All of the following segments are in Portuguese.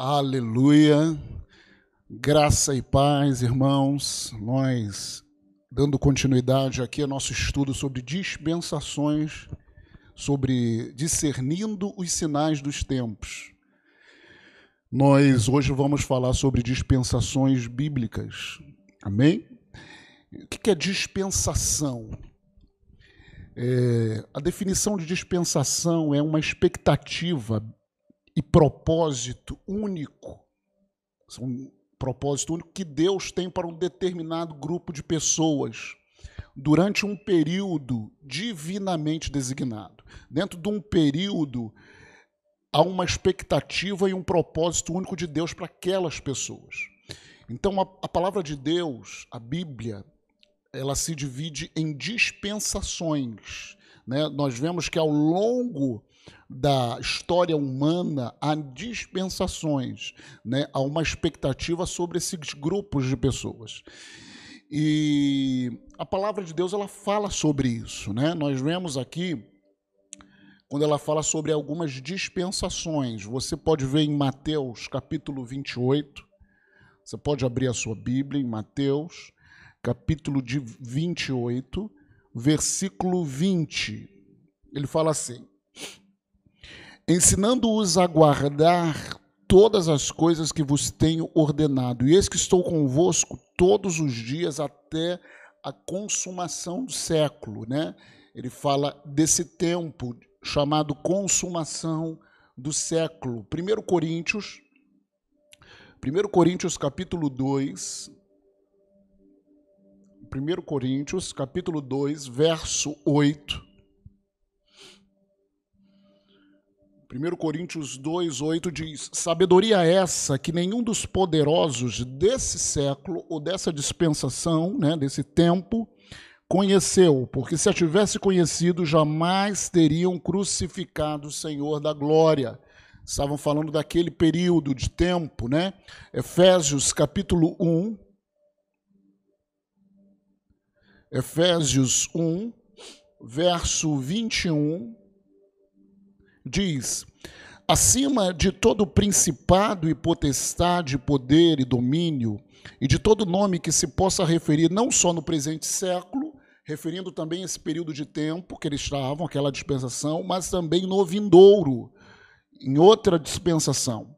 Aleluia. Graça e paz, irmãos. Nós dando continuidade aqui ao nosso estudo sobre dispensações, sobre discernindo os sinais dos tempos. Nós hoje vamos falar sobre dispensações bíblicas. Amém? O que é dispensação? É, a definição de dispensação é uma expectativa e propósito único. Um propósito único que Deus tem para um determinado grupo de pessoas durante um período divinamente designado. Dentro de um período há uma expectativa e um propósito único de Deus para aquelas pessoas. Então a, a palavra de Deus, a Bíblia, ela se divide em dispensações. Né? Nós vemos que ao longo da história humana há dispensações, né? há uma expectativa sobre esses grupos de pessoas. E a palavra de Deus ela fala sobre isso. Né? Nós vemos aqui, quando ela fala sobre algumas dispensações, você pode ver em Mateus capítulo 28, você pode abrir a sua Bíblia em Mateus capítulo de 28, versículo 20. Ele fala assim: ensinando-os a guardar todas as coisas que vos tenho ordenado. E eis que estou convosco todos os dias até a consumação do século, né? Ele fala desse tempo chamado consumação do século. 1 Coríntios 1 Coríntios capítulo 2 1 Coríntios capítulo 2, verso 8 1 Coríntios 2, 8 diz: Sabedoria essa que nenhum dos poderosos desse século ou dessa dispensação, né, desse tempo, conheceu, porque se a tivesse conhecido, jamais teriam crucificado o Senhor da glória. Estavam falando daquele período de tempo, né? Efésios capítulo 1. Efésios 1, verso 21 diz: acima de todo principado e potestade, poder e domínio, e de todo nome que se possa referir não só no presente século, referindo também esse período de tempo que eles estavam, aquela dispensação, mas também no vindouro, em outra dispensação.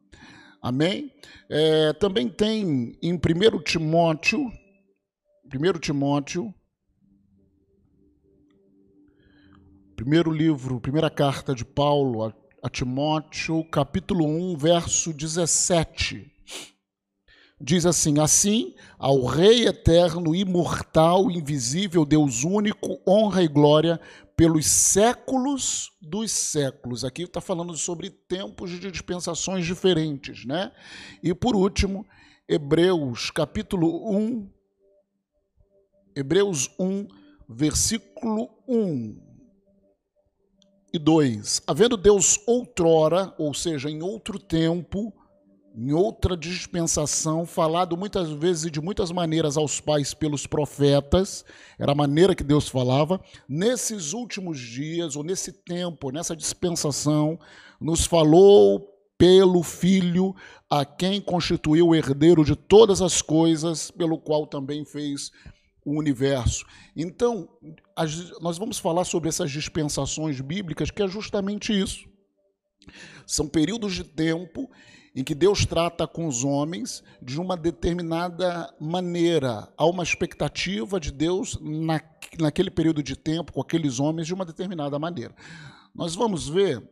Amém? É, também tem em 1 Timóteo, 1 Timóteo, Primeiro livro, primeira carta de Paulo a, a Timóteo, capítulo 1, verso 17. Diz assim: Assim, ao Rei eterno, imortal, invisível, Deus único, honra e glória pelos séculos dos séculos. Aqui está falando sobre tempos de dispensações diferentes, né? E por último, Hebreus, capítulo 1, Hebreus 1, versículo 1 e 2. Havendo Deus outrora, ou seja, em outro tempo, em outra dispensação, falado muitas vezes e de muitas maneiras aos pais pelos profetas, era a maneira que Deus falava, nesses últimos dias, ou nesse tempo, nessa dispensação, nos falou pelo Filho, a quem constituiu o herdeiro de todas as coisas, pelo qual também fez o universo. Então, as, nós vamos falar sobre essas dispensações bíblicas, que é justamente isso. São períodos de tempo em que Deus trata com os homens de uma determinada maneira. Há uma expectativa de Deus na, naquele período de tempo, com aqueles homens, de uma determinada maneira. Nós vamos ver.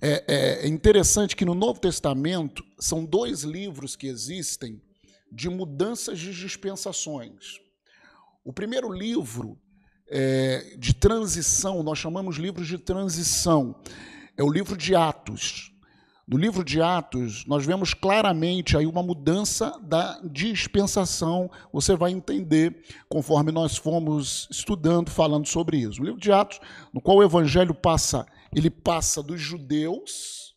É, é interessante que no Novo Testamento são dois livros que existem de mudanças de dispensações. O primeiro livro é, de transição, nós chamamos livros de transição, é o livro de Atos. No livro de Atos, nós vemos claramente aí uma mudança da dispensação. Você vai entender conforme nós fomos estudando, falando sobre isso. O livro de Atos, no qual o evangelho passa, ele passa dos judeus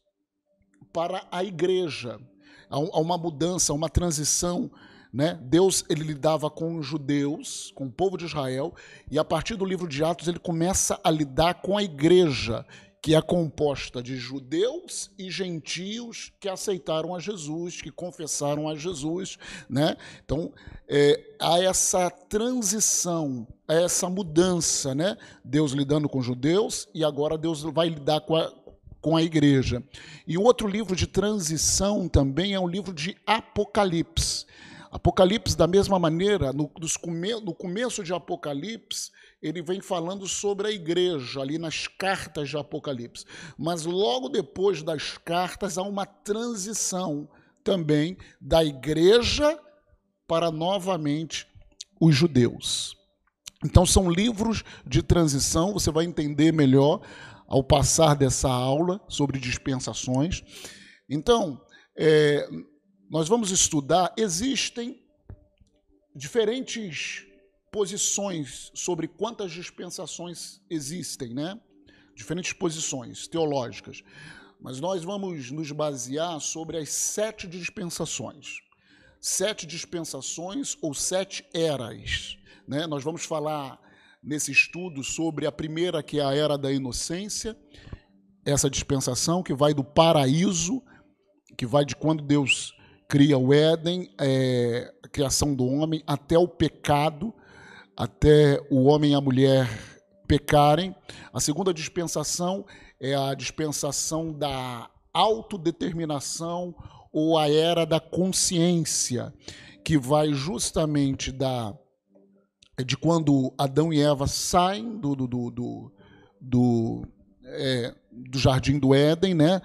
para a igreja a uma mudança, a uma transição. Né? Deus ele lidava com os judeus, com o povo de Israel, e a partir do livro de Atos ele começa a lidar com a igreja. que é composta de judeus e gentios que aceitaram a Jesus, que confessaram a Jesus, né? Então é, há essa transição, há essa mudança, né? Deus lidando com judeus e agora Deus vai lidar com a, com a igreja. E outro livro de transição também é um livro de Apocalipse. Apocalipse, da mesma maneira, no, no começo de Apocalipse, ele vem falando sobre a igreja, ali nas cartas de Apocalipse. Mas logo depois das cartas há uma transição também da igreja para novamente os judeus. Então são livros de transição, você vai entender melhor ao passar dessa aula sobre dispensações. Então, é, nós vamos estudar, existem diferentes posições sobre quantas dispensações existem, né? Diferentes posições teológicas. Mas nós vamos nos basear sobre as sete dispensações. Sete dispensações ou sete eras. Né? Nós vamos falar nesse estudo sobre a primeira, que é a era da inocência, essa dispensação que vai do paraíso, que vai de quando Deus cria o Éden, é, a criação do homem, até o pecado, até o homem e a mulher pecarem. A segunda dispensação é a dispensação da autodeterminação ou a era da consciência, que vai justamente da de quando Adão e Eva saem do, do, do, do, do, é, do jardim do Éden, né?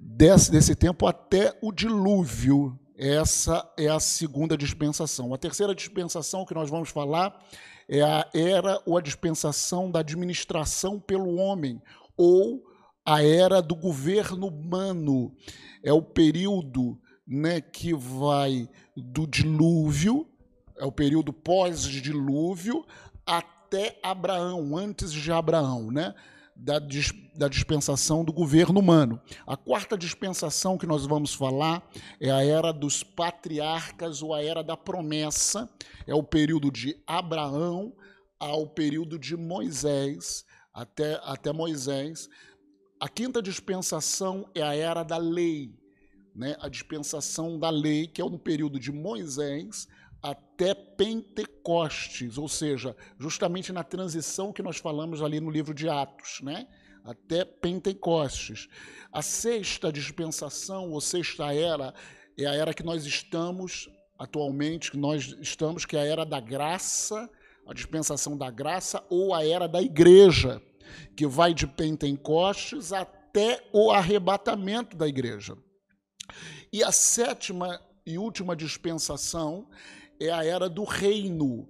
desse, desse tempo até o dilúvio. Essa é a segunda dispensação. A terceira dispensação que nós vamos falar é a era ou a dispensação da administração pelo homem, ou a era do governo humano. É o período né, que vai do dilúvio, é o período pós-dilúvio, até Abraão, antes de Abraão, né? da, da dispensação do governo humano. A quarta dispensação que nós vamos falar é a era dos patriarcas ou a era da promessa, é o período de Abraão ao período de Moisés, até, até Moisés. A quinta dispensação é a era da lei, né? a dispensação da lei, que é no período de Moisés até Pentecostes, ou seja, justamente na transição que nós falamos ali no livro de Atos, né? Até Pentecostes. A sexta dispensação, ou sexta era, é a era que nós estamos atualmente, que nós estamos, que é a era da graça, a dispensação da graça, ou a era da igreja, que vai de Pentecostes até o arrebatamento da igreja. E a sétima e última dispensação é a era do reino,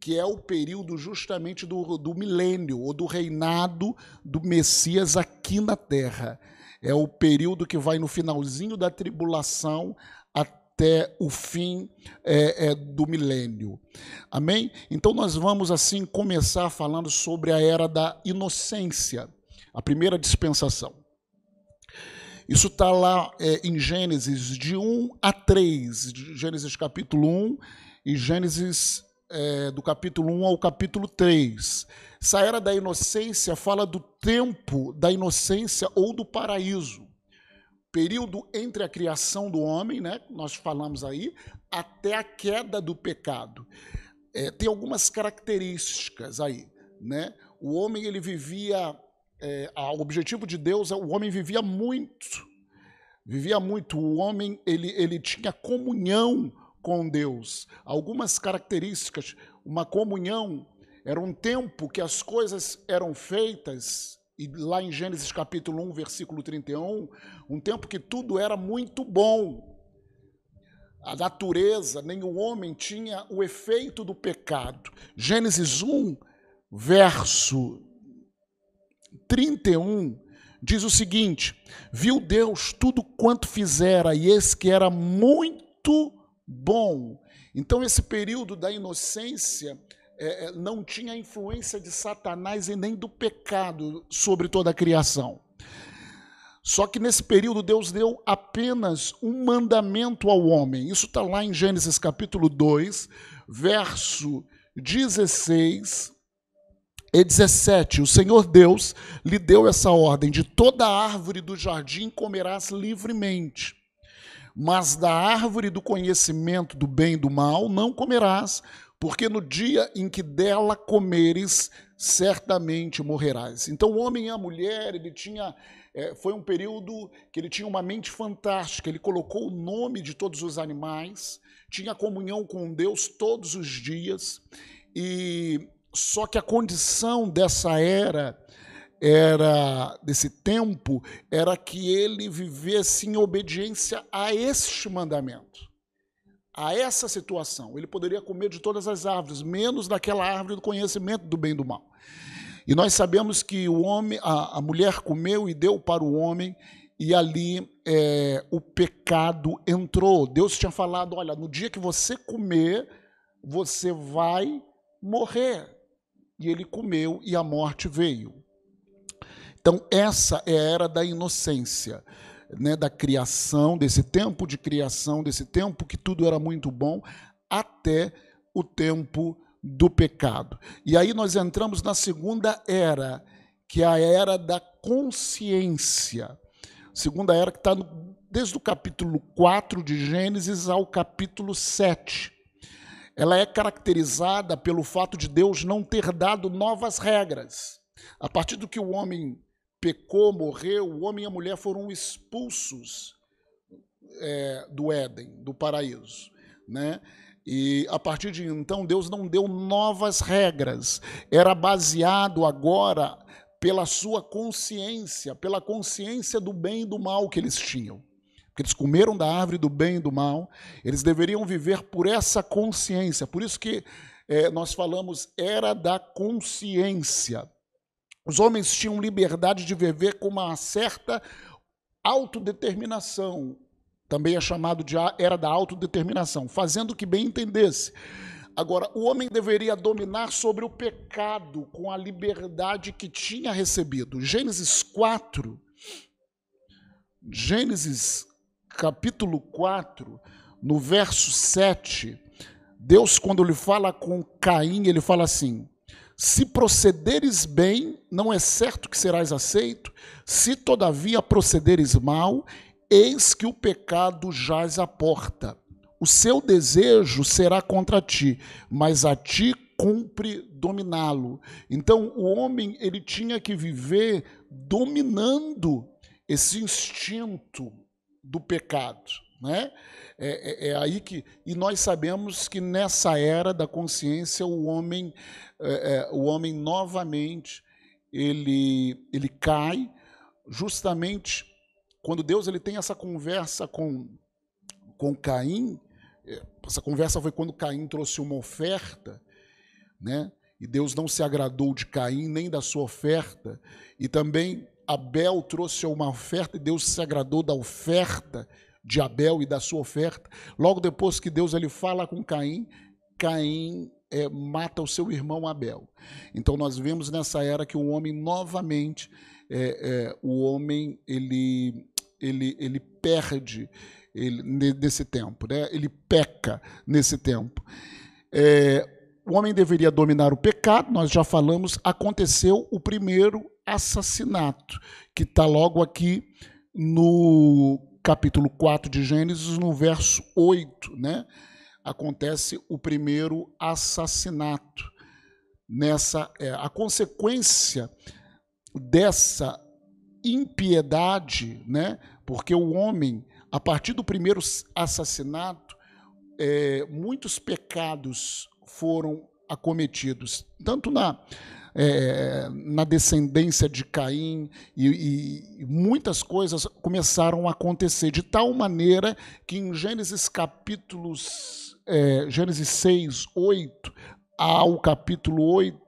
que é o período justamente do, do milênio, ou do reinado do Messias aqui na terra. É o período que vai no finalzinho da tribulação até o fim é, é, do milênio. Amém? Então nós vamos assim começar falando sobre a era da inocência, a primeira dispensação. Isso está lá é, em Gênesis de 1 a 3, Gênesis capítulo 1 e Gênesis é, do capítulo 1 ao capítulo 3. Essa era da inocência fala do tempo da inocência ou do paraíso. Período entre a criação do homem, né, nós falamos aí, até a queda do pecado. É, tem algumas características aí. Né? O homem ele vivia é, o objetivo de Deus, o homem vivia muito, vivia muito. O homem ele, ele tinha comunhão com Deus. Algumas características, uma comunhão era um tempo que as coisas eram feitas, e lá em Gênesis capítulo 1, versículo 31, um tempo que tudo era muito bom. A natureza, nem o homem tinha o efeito do pecado. Gênesis 1, verso 31 diz o seguinte: Viu Deus tudo quanto fizera, e esse que era muito bom. Então, esse período da inocência é, é, não tinha influência de Satanás e nem do pecado sobre toda a criação. Só que nesse período Deus deu apenas um mandamento ao homem. Isso está lá em Gênesis capítulo 2, verso 16 E 17: O Senhor Deus lhe deu essa ordem: de toda árvore do jardim comerás livremente, mas da árvore do conhecimento do bem e do mal não comerás, porque no dia em que dela comeres, certamente morrerás. Então, o homem e a mulher, ele tinha. É, foi um período que ele tinha uma mente fantástica. Ele colocou o nome de todos os animais, tinha comunhão com Deus todos os dias, e só que a condição dessa era era desse tempo era que ele vivesse em obediência a este mandamento, a essa situação. Ele poderia comer de todas as árvores, menos daquela árvore do conhecimento do bem e do mal. E nós sabemos que o homem, a, a mulher comeu e deu para o homem, e ali é, o pecado entrou. Deus tinha falado: olha, no dia que você comer, você vai morrer. E ele comeu e a morte veio. Então, essa é a era da inocência, né, da criação, desse tempo de criação, desse tempo que tudo era muito bom, até o tempo do pecado. E aí nós entramos na segunda era, que é a era da consciência. Segunda era que está desde o capítulo 4 de Gênesis ao capítulo 7. Ela é caracterizada pelo fato de Deus não ter dado novas regras. A partir do que o homem pecou, morreu, o homem e a mulher foram expulsos é, do Éden, do paraíso. Né? E a partir de então, Deus não deu novas regras, era baseado agora pela sua consciência, pela consciência do bem e do mal que eles tinham. Porque eles comeram da árvore do bem e do mal, eles deveriam viver por essa consciência. Por isso que é, nós falamos era da consciência. Os homens tinham liberdade de viver com uma certa autodeterminação. Também é chamado de era da autodeterminação, fazendo o que bem entendesse. Agora, o homem deveria dominar sobre o pecado com a liberdade que tinha recebido. Gênesis 4, Gênesis capítulo 4, no verso 7, Deus, quando ele fala com Caim, ele fala assim: se procederes bem, não é certo que serás aceito, se todavia procederes mal, eis que o pecado jaz à porta. O seu desejo será contra ti, mas a ti cumpre dominá-lo. Então o homem ele tinha que viver dominando esse instinto do pecado, né? É, é, é, aí que e nós sabemos que nessa era da consciência o homem é, é, o homem novamente ele ele cai justamente quando Deus ele tem essa conversa com com Caim é, essa conversa foi quando Caim trouxe uma oferta né e Deus não se agradou de Caim nem da sua oferta e também Abel trouxe uma oferta e Deus se agradou da oferta de Abel e da sua oferta. Logo depois que Deus ele fala com Caim, Caim é, mata o seu irmão Abel. Então nós vemos nessa era que o homem novamente, é, é, o homem ele, ele, ele perde ele, nesse tempo, né? ele peca nesse tempo. O homem deveria dominar o pecado, nós já falamos, aconteceu o primeiro assassinato, que está logo aqui no capítulo 4 de Gênesis, no verso 8, né? Acontece o primeiro assassinato. Nessa é, a consequência dessa impiedade, né? Porque o homem, a partir do primeiro assassinato, é, muitos pecados foram acometidos, tanto na é, na descendência de Caim, e, e, muitas coisas começaram a acontecer, de tal maneira que em Gênesis capítulos, é, Gênesis 6, 8, ao capítulo 8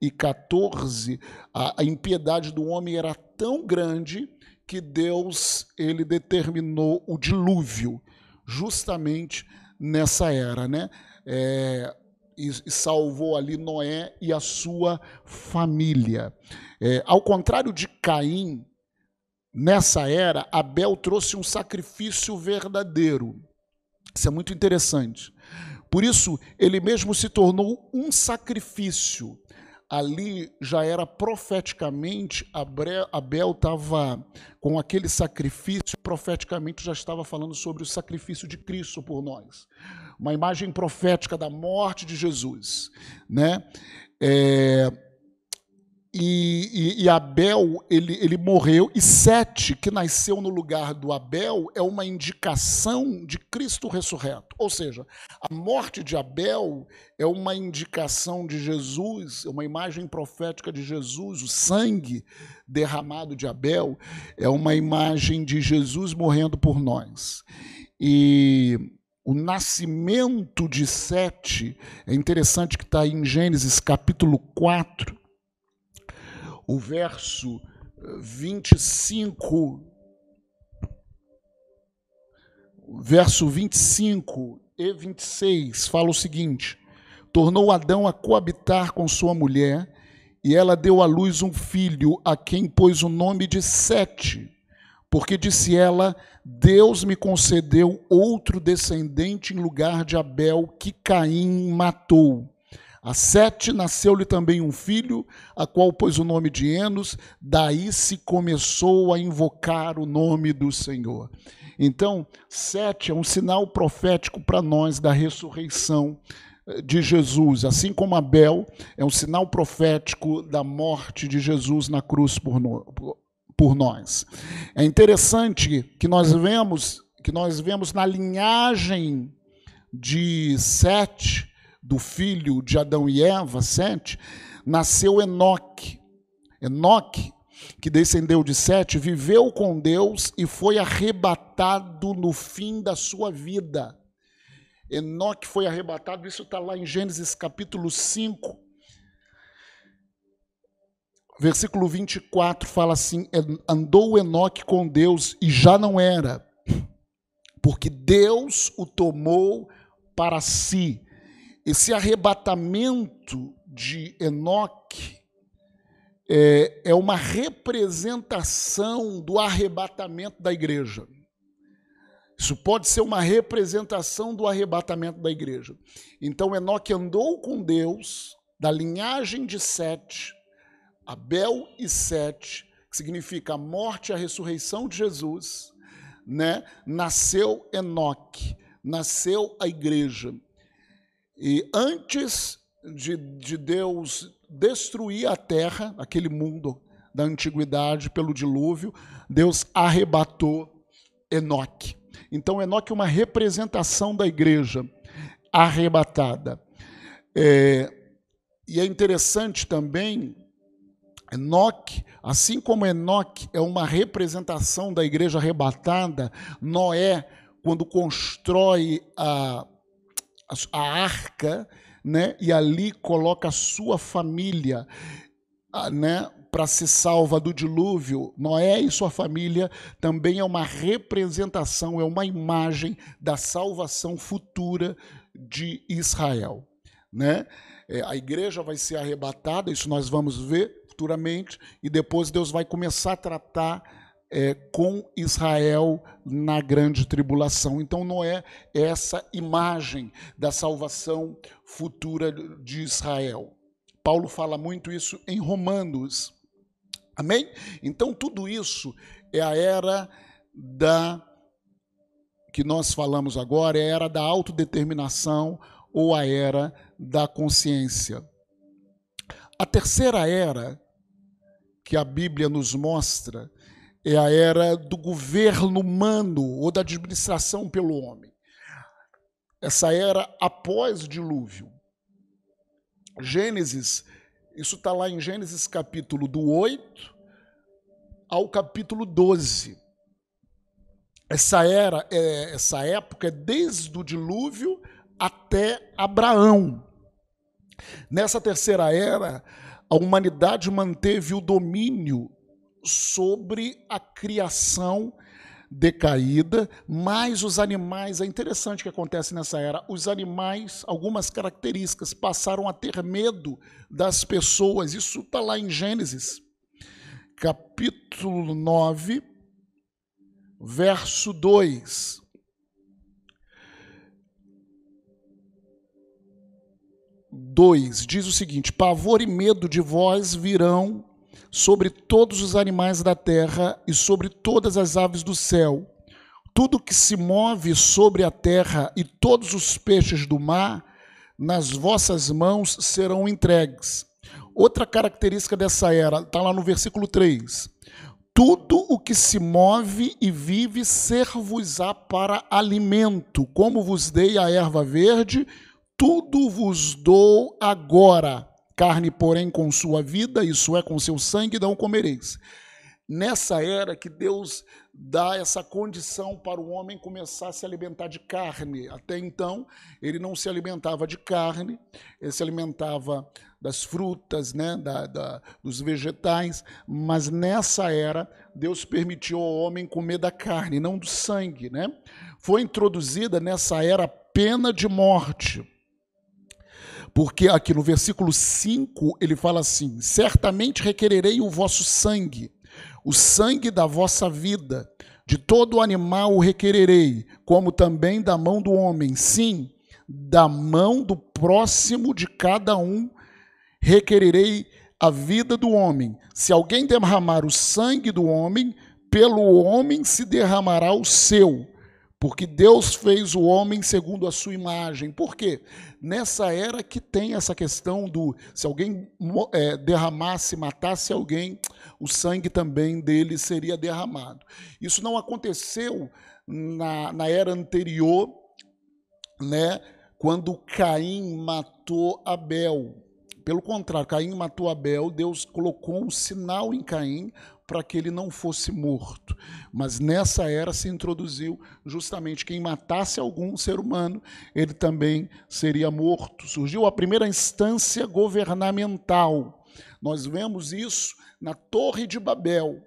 e 14, a, a impiedade do homem era tão grande que Deus ele determinou o dilúvio, justamente nessa era, né? É, e salvou ali Noé e a sua família. É, ao contrário de Caim, nessa era, Abel trouxe um sacrifício verdadeiro. Isso é muito interessante. Por isso, ele mesmo se tornou um sacrifício. Ali já era profeticamente, Abel estava com aquele sacrifício, profeticamente já estava falando sobre o sacrifício de Cristo por nós. Uma imagem profética da morte de Jesus. Né? É, e, e, e, Abel, ele, ele morreu, e Sete, que nasceu no lugar do Abel, é uma indicação de Cristo ressurreto. Ou seja, a morte de Abel é uma indicação de Jesus, é uma imagem profética de Jesus, o sangue derramado de Abel é uma imagem de Jesus morrendo por nós. E o nascimento de Sete, é interessante que está em Gênesis capítulo 4, o verso 25, verso 25 e 26 fala o seguinte: Tornou Adão a coabitar com sua mulher, e ela deu à luz um filho, a quem pôs o nome de Sete, porque disse ela: Deus me concedeu outro descendente em lugar de Abel, que Caim matou. A Sete nasceu-lhe também um filho, a qual pôs o nome de Enos, daí se começou a invocar o nome do Senhor. Então, Sete é um sinal profético para nós da ressurreição eh, de Jesus, assim como Abel é um sinal profético da morte de Jesus na cruz por, no, por nós. É interessante que nós vemos que nós vemos na linhagem de Sete do filho de Adão e Eva, Sete, nasceu Enoque. Enoque, que descendeu de Sete, viveu com Deus e foi arrebatado no fim da sua vida. Enoque foi arrebatado, isso está lá em Gênesis capítulo 5, versículo 24, fala assim: Andou Enoque com Deus e já não era, porque Deus o tomou para si. Esse arrebatamento de Enoque é, é uma representação do arrebatamento da igreja. Isso pode ser uma representação do arrebatamento da igreja. Então, Enoque andou com Deus, da linhagem de Sete, Abel e Sete, que significa a morte e a ressurreição de Jesus, né? nasceu Enoque, nasceu a igreja. E antes de, de Deus destruir a terra, aquele mundo da antiguidade pelo dilúvio, Deus arrebatou Enoque. Então, Enoque é uma representação da igreja arrebatada. É, e é interessante também, Enoque, assim como Enoque é uma representação da igreja arrebatada, Noé, quando constrói a a arca, né? E ali coloca a sua família, né? Para ser salva do dilúvio, Noé e sua família também é uma representação, é uma imagem da salvação futura de Israel, né? É, a igreja vai ser arrebatada, isso nós vamos ver futuramente, e depois Deus vai começar a tratar é, com Israel na grande tribulação. Então, Noé é essa imagem da salvação futura de Israel. Paulo fala muito isso em Romanos. Amém? Então, tudo isso é a era da que nós falamos agora, é a era da autodeterminação ou a era da consciência. A terceira era que a Bíblia nos mostra é a era do governo humano ou da administração pelo homem. Essa era após o dilúvio. Gênesis, isso está lá em Gênesis capítulo do 8 ao capítulo 12. Essa era, é, essa época é desde o dilúvio até Abraão. Nessa terceira era, a humanidade manteve o domínio sobre a criação decaída, mas os animais, é interessante o que acontece nessa era, os animais, algumas características, passaram a ter medo das pessoas, isso está lá em Gênesis, capítulo 9, verso 2. 2 diz o seguinte: Pavor e medo de vós virão sobre todos os animais da terra e sobre todas as aves do céu. Tudo que se move sobre a terra e todos os peixes do mar, nas vossas mãos serão entregues. Outra característica dessa era, está lá no versículo 3. Tudo o que se move e vive ser-vos-á para alimento, como vos dei a erva verde, tudo vos dou agora. Carne, porém, com sua vida, isso é, com seu sangue, não comereis. Nessa era que Deus dá essa condição para o homem começar a se alimentar de carne. Até então, ele não se alimentava de carne, ele se alimentava das frutas, né, da, da, dos vegetais, mas nessa era, Deus permitiu ao homem comer da carne, não do sangue. Né? Foi introduzida nessa era a pena de morte. Porque aqui no versículo 5 ele fala assim: Certamente requererei o vosso sangue o sangue da vossa vida, de todo animal o requererei, como também da mão do homem, sim, da mão do próximo de cada um requererei a vida do homem. Se alguém derramar o sangue do homem, pelo homem se derramará o seu porque Deus fez o homem segundo a sua imagem. Por quê? Nessa era que tem essa questão do se alguém é, derramasse, matasse alguém, o sangue também dele seria derramado. Isso não aconteceu na, na era anterior, né? Quando Caim matou Abel. Pelo contrário, Caim matou Abel, Deus colocou um sinal em Caim para que ele não fosse morto. Mas nessa era se introduziu justamente quem matasse algum ser humano, ele também seria morto. Surgiu a primeira instância governamental. Nós vemos isso na Torre de Babel,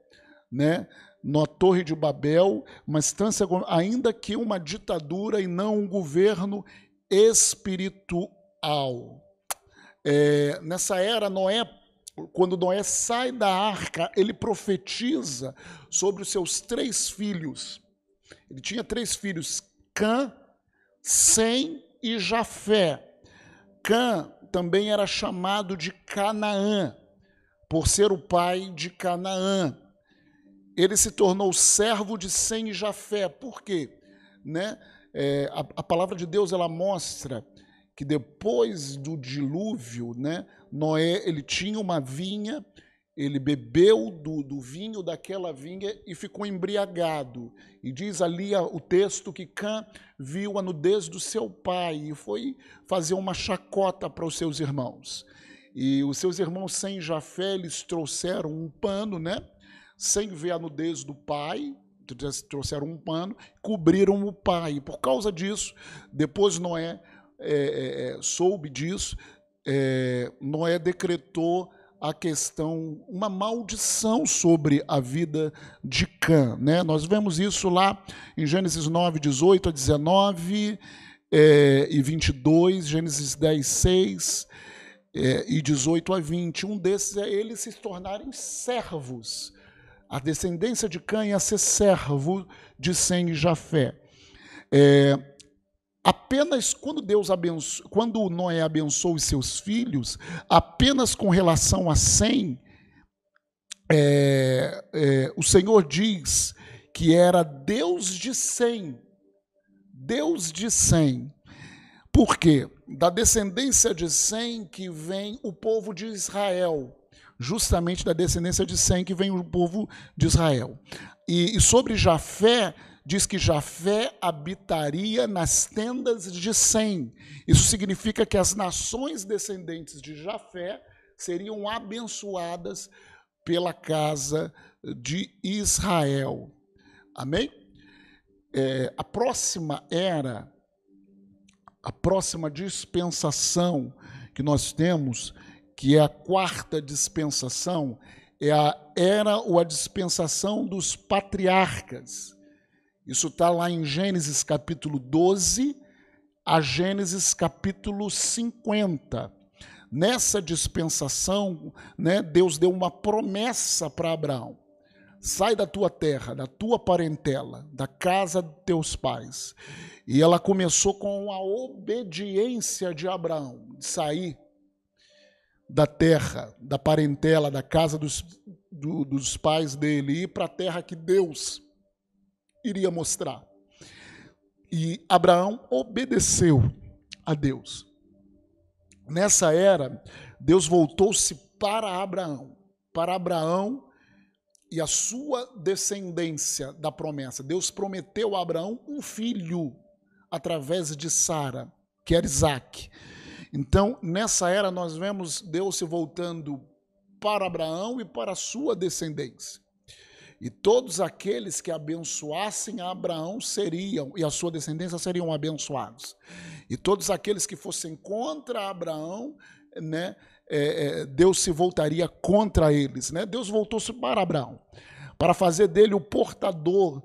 né? Na Torre de Babel, uma instância ainda que uma ditadura e não um governo espiritual. É, nessa era, Noé quando Noé sai da arca, ele profetiza sobre os seus três filhos. Ele tinha três filhos: Cã, Sem e Jafé. Cã também era chamado de Canaã, por ser o pai de Canaã. Ele se tornou servo de Sem e Jafé. Por quê? Né? É, a, a palavra de Deus ela mostra que depois do dilúvio, né, Noé ele tinha uma vinha, ele bebeu do, do vinho daquela vinha e ficou embriagado. E diz ali o texto que Cã viu a nudez do seu pai e foi fazer uma chacota para os seus irmãos. E os seus irmãos sem Jafé, eles trouxeram um pano, né? Sem ver a nudez do pai, trouxeram um pano, cobriram o pai. Por causa disso, depois Noé é, é, é soube disso, é, Noé decretou a questão, uma maldição sobre a vida de Cã. Né? Nós vemos isso lá em Gênesis 9, 18 a 19 é, e 22, Gênesis 10, 6 é, e 18 a 20. Um desses é eles se tornarem servos. A descendência de Cã ia ser servo de Sem e Jafé. É, apenas quando Deus abençoou, quando Noé abençoou os seus filhos, apenas com relação a Sem, é, é, o Senhor diz que era Deus de Sem, Deus de Sem. Por quê? Da descendência de Sem que vem o povo de Israel, justamente da descendência de Sem que vem o povo de Israel. E, e sobre Jafé, diz que Jafé habitaria nas tendas de Sem. Isso significa que as nações descendentes de Jafé seriam abençoadas pela casa de Israel. Amém? É, a próxima era, a próxima dispensação que nós temos, que é a quarta dispensação, é a era ou a dispensação dos patriarcas. Isso está lá em Gênesis capítulo 12 a Gênesis capítulo 50. Nessa dispensação, né, Deus deu uma promessa para Abraão: sai da tua terra, da tua parentela, da casa de teus pais. E ela começou com a obediência de Abraão, de sair da terra, da parentela, da casa dos, do, dos pais dele, e ir para a terra que Deus iria mostrar. E Abraão obedeceu a Deus. Nessa era, Deus voltou-se para Abraão, para Abraão e a sua descendência da promessa. Deus prometeu a Abraão um filho através de Sara, que era Isaac. Então, nessa era, nós vemos Deus se voltando para Abraão e para a sua descendência. E todos aqueles que abençoassem Abraão seriam, e a sua descendência seriam abençoados. E todos aqueles que fossem contra Abraão, né, é, é, Deus se voltaria contra eles. Né? Deus voltou-se para Abraão, para fazer dele o portador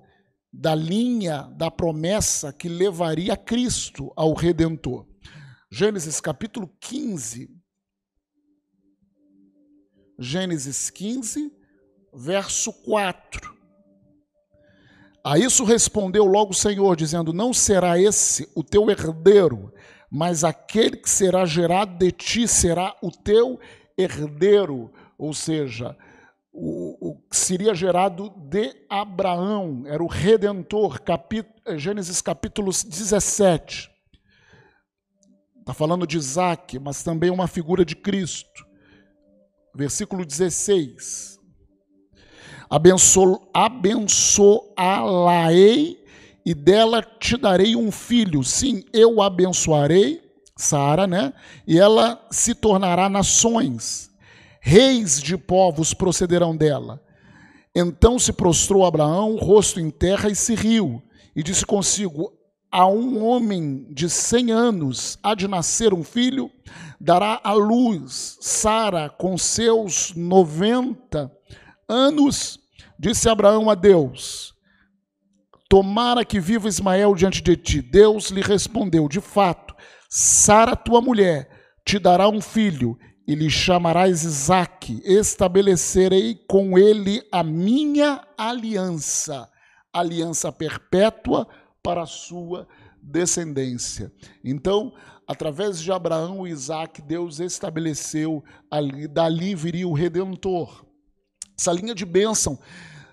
da linha da promessa que levaria Cristo ao Redentor. Gênesis capítulo 15. Gênesis 15, verso 4. A isso respondeu logo o Senhor, dizendo: Não será esse o teu herdeiro, mas aquele que será gerado de ti será o teu herdeiro, ou seja, o, o que seria gerado de Abraão, era o redentor, capítulo, Gênesis capítulo 17. Está falando de Isaac, mas também uma figura de Cristo. Versículo 16. Abenço, abençoá-la-ei e dela te darei um filho. Sim, eu abençoarei Sara, né? E ela se tornará nações. Reis de povos procederão dela. Então se prostrou Abraão, rosto em terra, e se riu, e disse consigo: A um homem de cem anos há de nascer um filho, dará à luz Sara com seus noventa anos. Disse Abraão a Deus: Tomara que viva Ismael diante de ti. Deus lhe respondeu: De fato, Sara, tua mulher, te dará um filho e lhe chamarás Isaque. Estabelecerei com ele a minha aliança, aliança perpétua para a sua descendência. Então, através de Abraão e Isaac, Deus estabeleceu ali, dali viria o redentor. Essa linha de bênção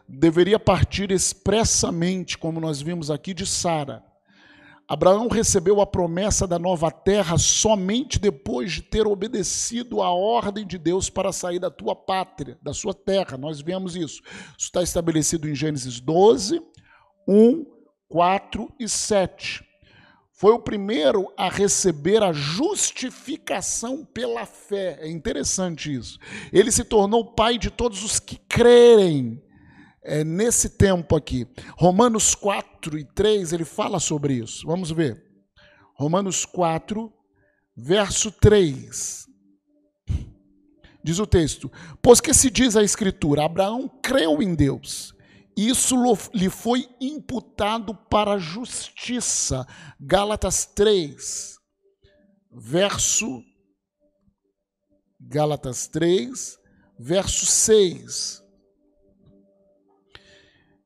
deveria partir expressamente, como nós vimos aqui, de Sara. Abraão recebeu a promessa da nova terra somente depois de ter obedecido à ordem de Deus para sair da tua pátria, da sua terra. Nós vemos isso. Isso está estabelecido em Gênesis 12, 1, 4 e 7. Foi o primeiro a receber a justificação pela fé. É interessante isso. Ele se tornou pai de todos os que crerem é, nesse tempo aqui. Romanos 4 e 3, ele fala sobre isso. Vamos ver. Romanos 4, verso 3. Diz o texto: Pois que se diz a Escritura, Abraão creu em Deus, isso lhe foi imputado para a justiça. Gálatas 3, verso. Gálatas 3, verso 6.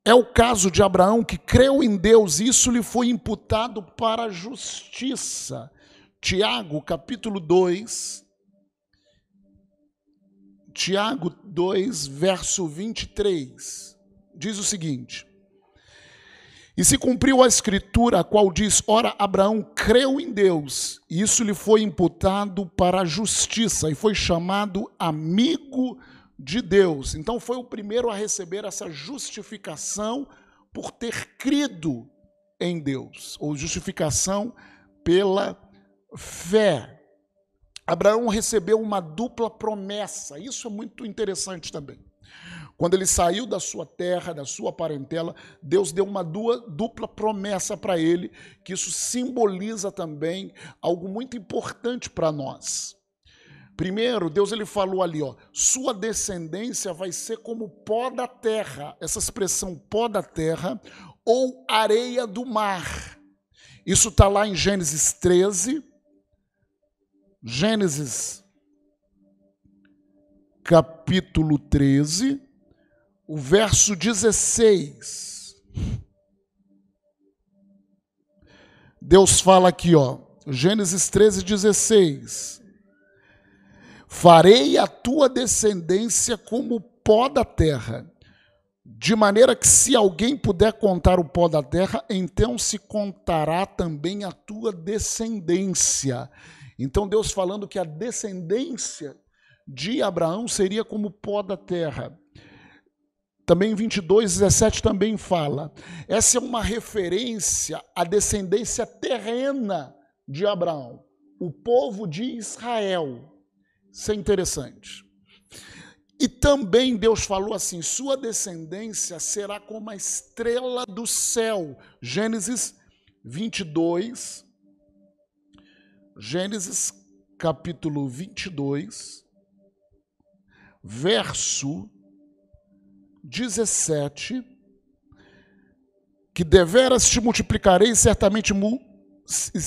É o caso de Abraão que creu em Deus, isso lhe foi imputado para a justiça. Tiago, capítulo 2. Tiago 2, verso 23. Diz o seguinte: E se cumpriu a escritura, a qual diz: Ora, Abraão creu em Deus, e isso lhe foi imputado para a justiça, e foi chamado amigo de de Deus. Então foi o primeiro a receber essa justificação por ter crido em Deus, ou justificação pela fé. Abraão recebeu uma dupla promessa, isso é muito interessante também. Quando ele saiu da sua terra, da sua parentela, Deus deu uma dupla promessa para ele, que isso simboliza também algo muito importante para nós. Primeiro, Deus ele falou ali, ó, sua descendência vai ser como pó da terra. Essa expressão pó da terra ou areia do mar. Isso está lá em Gênesis 13. Gênesis capítulo 13, o verso 16. Deus fala aqui, ó, Gênesis 13, 16. Farei a tua descendência como pó da terra, de maneira que se alguém puder contar o pó da terra, então se contará também a tua descendência. Então Deus falando que a descendência de Abraão seria como pó da terra. Também 22, 17 também fala. Essa é uma referência à descendência terrena de Abraão, o povo de Israel. Isso é interessante. E também Deus falou assim: sua descendência será como a estrela do céu. Gênesis 22, Gênesis capítulo 22, verso 17, que deveras te multiplicarei, certamente mu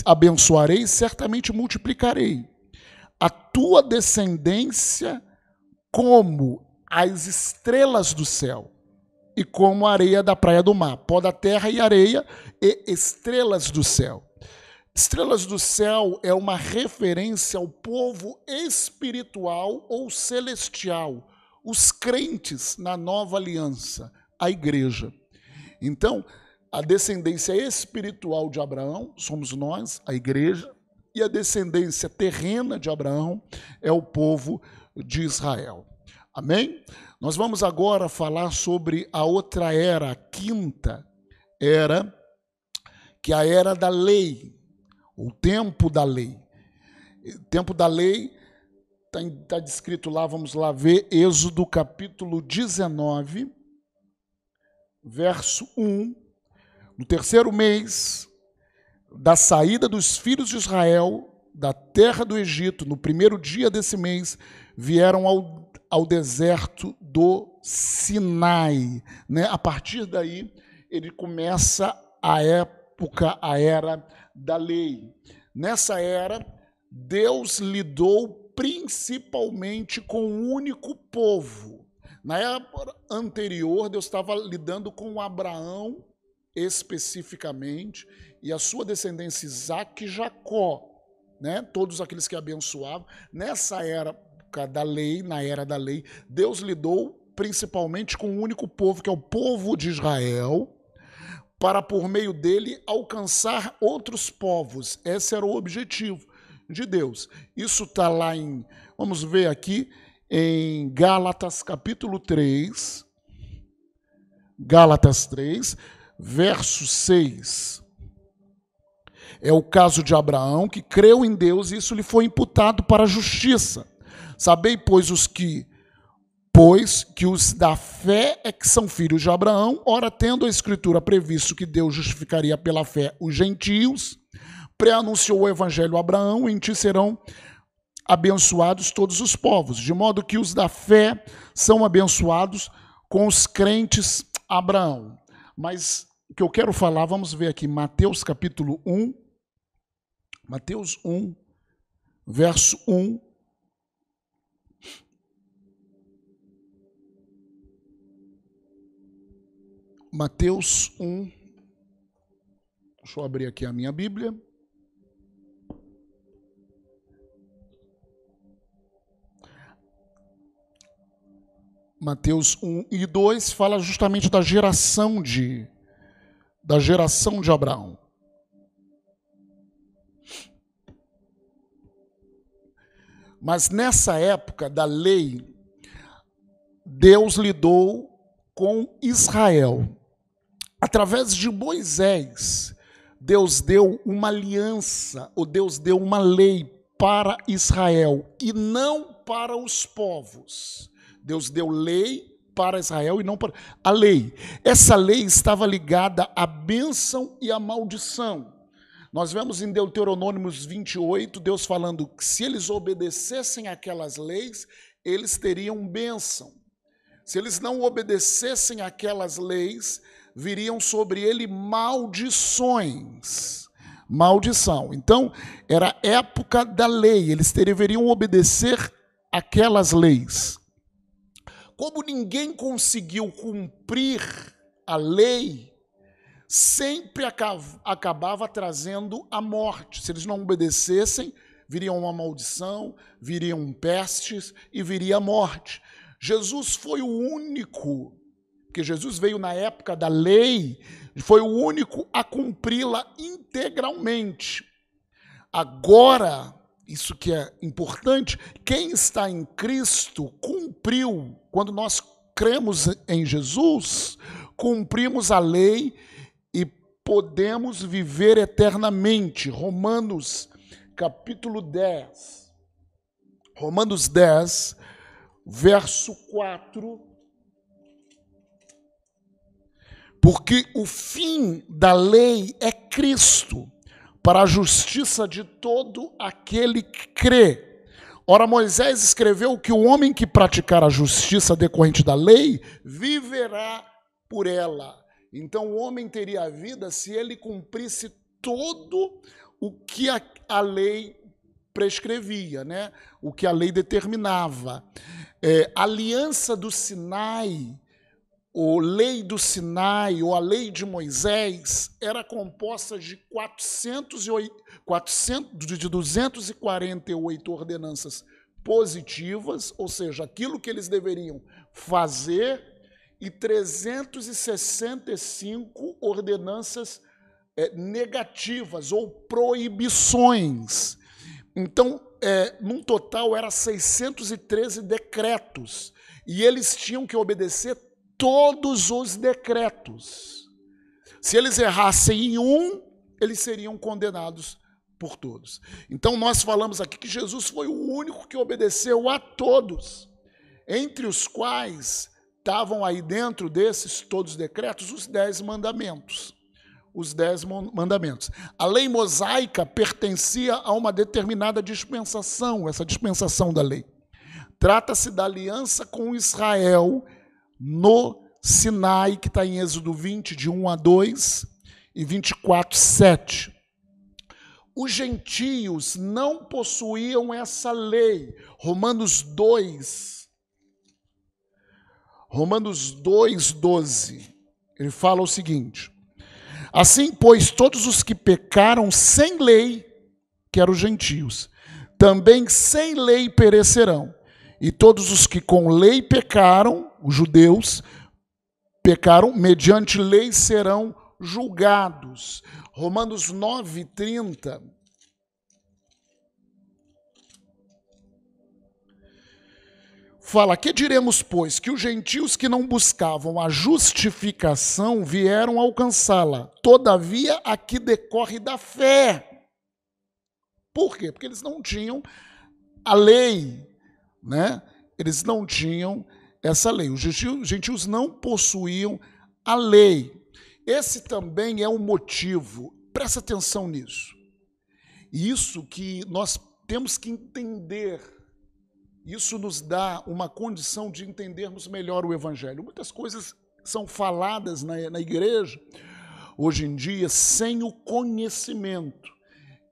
abençoarei, certamente multiplicarei a tua descendência como as estrelas do céu e como a areia da praia do mar, pó da terra e areia e estrelas do céu. Estrelas do céu é uma referência ao povo espiritual ou celestial, os crentes na nova aliança, a igreja. Então, a descendência espiritual de Abraão somos nós, a igreja, e a descendência terrena de Abraão é o povo de Israel. Amém? Nós vamos agora falar sobre a outra era, a quinta era, que é a era da lei, o tempo da lei. O tempo da lei Está tá descrito lá, vamos lá ver, Êxodo capítulo 19, verso 1. No terceiro mês da saída dos filhos de Israel da terra do Egito, no primeiro dia desse mês, vieram ao, ao deserto do Sinai. Né? A partir daí, ele começa a época, a era da lei. Nessa era, Deus lidou principalmente com um único povo. Na época anterior, Deus estava lidando com Abraão especificamente e a sua descendência Isaac e Jacó, né? todos aqueles que abençoavam. Nessa época da lei, na era da lei, Deus lidou principalmente com um único povo, que é o povo de Israel, para por meio dele alcançar outros povos. Esse era o objetivo de Deus. Isso está lá em, vamos ver aqui, em Gálatas capítulo 3, Gálatas 3, verso 6. É o caso de Abraão, que creu em Deus e isso lhe foi imputado para a justiça. Sabei, pois, os que pois que os da fé é que são filhos de Abraão, ora tendo a escritura previsto que Deus justificaria pela fé os gentios, pré-anunciou o evangelho a Abraão, em ti serão abençoados todos os povos, de modo que os da fé são abençoados com os crentes Abraão. Mas o que eu quero falar, vamos ver aqui, Mateus capítulo 1, Mateus 1, verso 1. Mateus 1, deixa eu abrir aqui a minha Bíblia. Mateus 1 e 2 fala justamente da geração de da geração de Abraão. Mas nessa época da lei, Deus lidou com Israel. Através de Moisés, Deus deu uma aliança, ou Deus deu uma lei para Israel e não para os povos. Deus deu lei para Israel e não para a lei. Essa lei estava ligada à bênção e à maldição. Nós vemos em Deuteronômios 28 Deus falando que se eles obedecessem aquelas leis, eles teriam bênção. Se eles não obedecessem aquelas leis, viriam sobre ele maldições. Maldição. Então, era época da lei, eles deveriam obedecer aquelas leis. Como ninguém conseguiu cumprir a lei, sempre acabava trazendo a morte. Se eles não obedecessem, viria uma maldição, viriam pestes e viria a morte. Jesus foi o único, porque Jesus veio na época da lei, foi o único a cumpri-la integralmente. Agora, isso que é importante, quem está em Cristo cumpriu, quando nós cremos em Jesus, cumprimos a lei e podemos viver eternamente. Romanos capítulo 10. Romanos 10, verso 4. Porque o fim da lei é Cristo, para a justiça de todo aquele que crê. Ora, Moisés escreveu que o homem que praticar a justiça decorrente da lei viverá por ela. Então, o homem teria a vida se ele cumprisse todo o que a, a lei prescrevia, né? o que a lei determinava. É, a aliança do Sinai, ou lei do Sinai, ou a lei de Moisés, era composta de, 408, 400, de 248 ordenanças positivas, ou seja, aquilo que eles deveriam fazer, e 365 ordenanças é, negativas ou proibições. Então, é, num total, era 613 decretos. E eles tinham que obedecer todos os decretos. Se eles errassem em um, eles seriam condenados por todos. Então, nós falamos aqui que Jesus foi o único que obedeceu a todos, entre os quais estavam aí dentro desses todos os decretos os dez mandamentos os dez mandamentos. A lei mosaica pertencia a uma determinada dispensação, essa dispensação da lei. Trata-se da aliança com Israel no Sinai, que está em Êxodo 20, de 1 a 2 e 24, 7. Os gentios não possuíam essa lei. Romanos 2, Romanos 2, 12. Ele fala o seguinte: Assim, pois, todos os que pecaram sem lei, que eram os gentios, também sem lei perecerão. E todos os que com lei pecaram, os judeus, pecaram, mediante lei serão julgados. Romanos 9, 30. Fala: Que diremos, pois, que os gentios que não buscavam a justificação vieram alcançá-la. Todavia, aqui decorre da fé. Por quê? Porque eles não tinham a lei, né? Eles não tinham essa lei. Os gentios não possuíam a lei. Esse também é um motivo. Presta atenção nisso. Isso que nós temos que entender isso nos dá uma condição de entendermos melhor o Evangelho. Muitas coisas são faladas na, na igreja hoje em dia sem o conhecimento.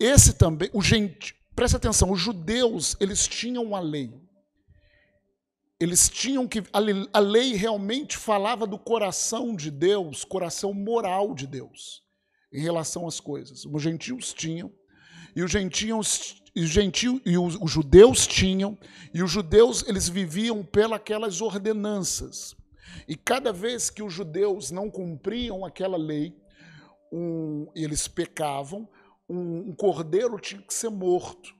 Esse também, o gente, presta atenção, os judeus, eles tinham a lei. Eles tinham que a lei, realmente falava do coração de Deus, coração moral de Deus em relação às coisas. Os gentios tinham e os gentios e os e os, os, judeus tinham, e os judeus eles viviam pelas ordenanças. E cada vez que os judeus não cumpriam aquela lei, um, eles pecavam, um, um cordeiro tinha que ser morto.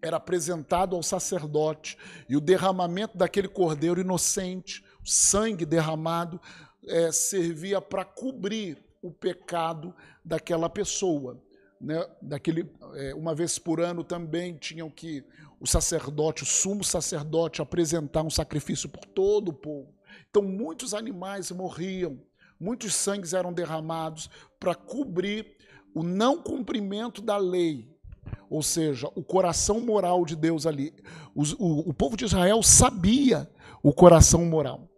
Era apresentado ao sacerdote, e o derramamento daquele cordeiro inocente, o sangue derramado, é, servia para cobrir o pecado daquela pessoa né, daquele, é, uma vez por ano também tinham que o sacerdote, o sumo sacerdote, apresentar um sacrifício por todo o povo. Então muitos animais morriam, muitos sangues eram derramados para cobrir o não cumprimento da lei, ou seja, o coração moral de Deus ali. o, o povo de Israel sabia o coração moral.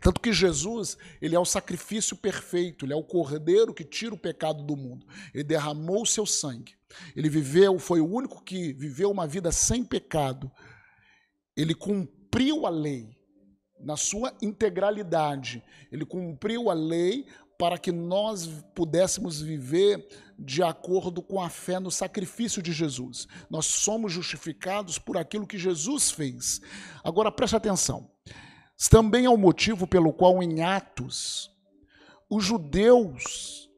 Tanto que Jesus, ele é o sacrifício perfeito, ele é o cordeiro que tira o pecado do mundo. Ele derramou o seu sangue. Ele viveu, foi o único que viveu uma vida sem pecado. Ele cumpriu a lei na sua integralidade. Ele cumpriu a lei para que nós pudéssemos viver de acordo com a fé no sacrifício de Jesus. Nós somos justificados por aquilo que Jesus fez. Agora preste atenção. Também é o motivo pelo qual em Atos os judeus,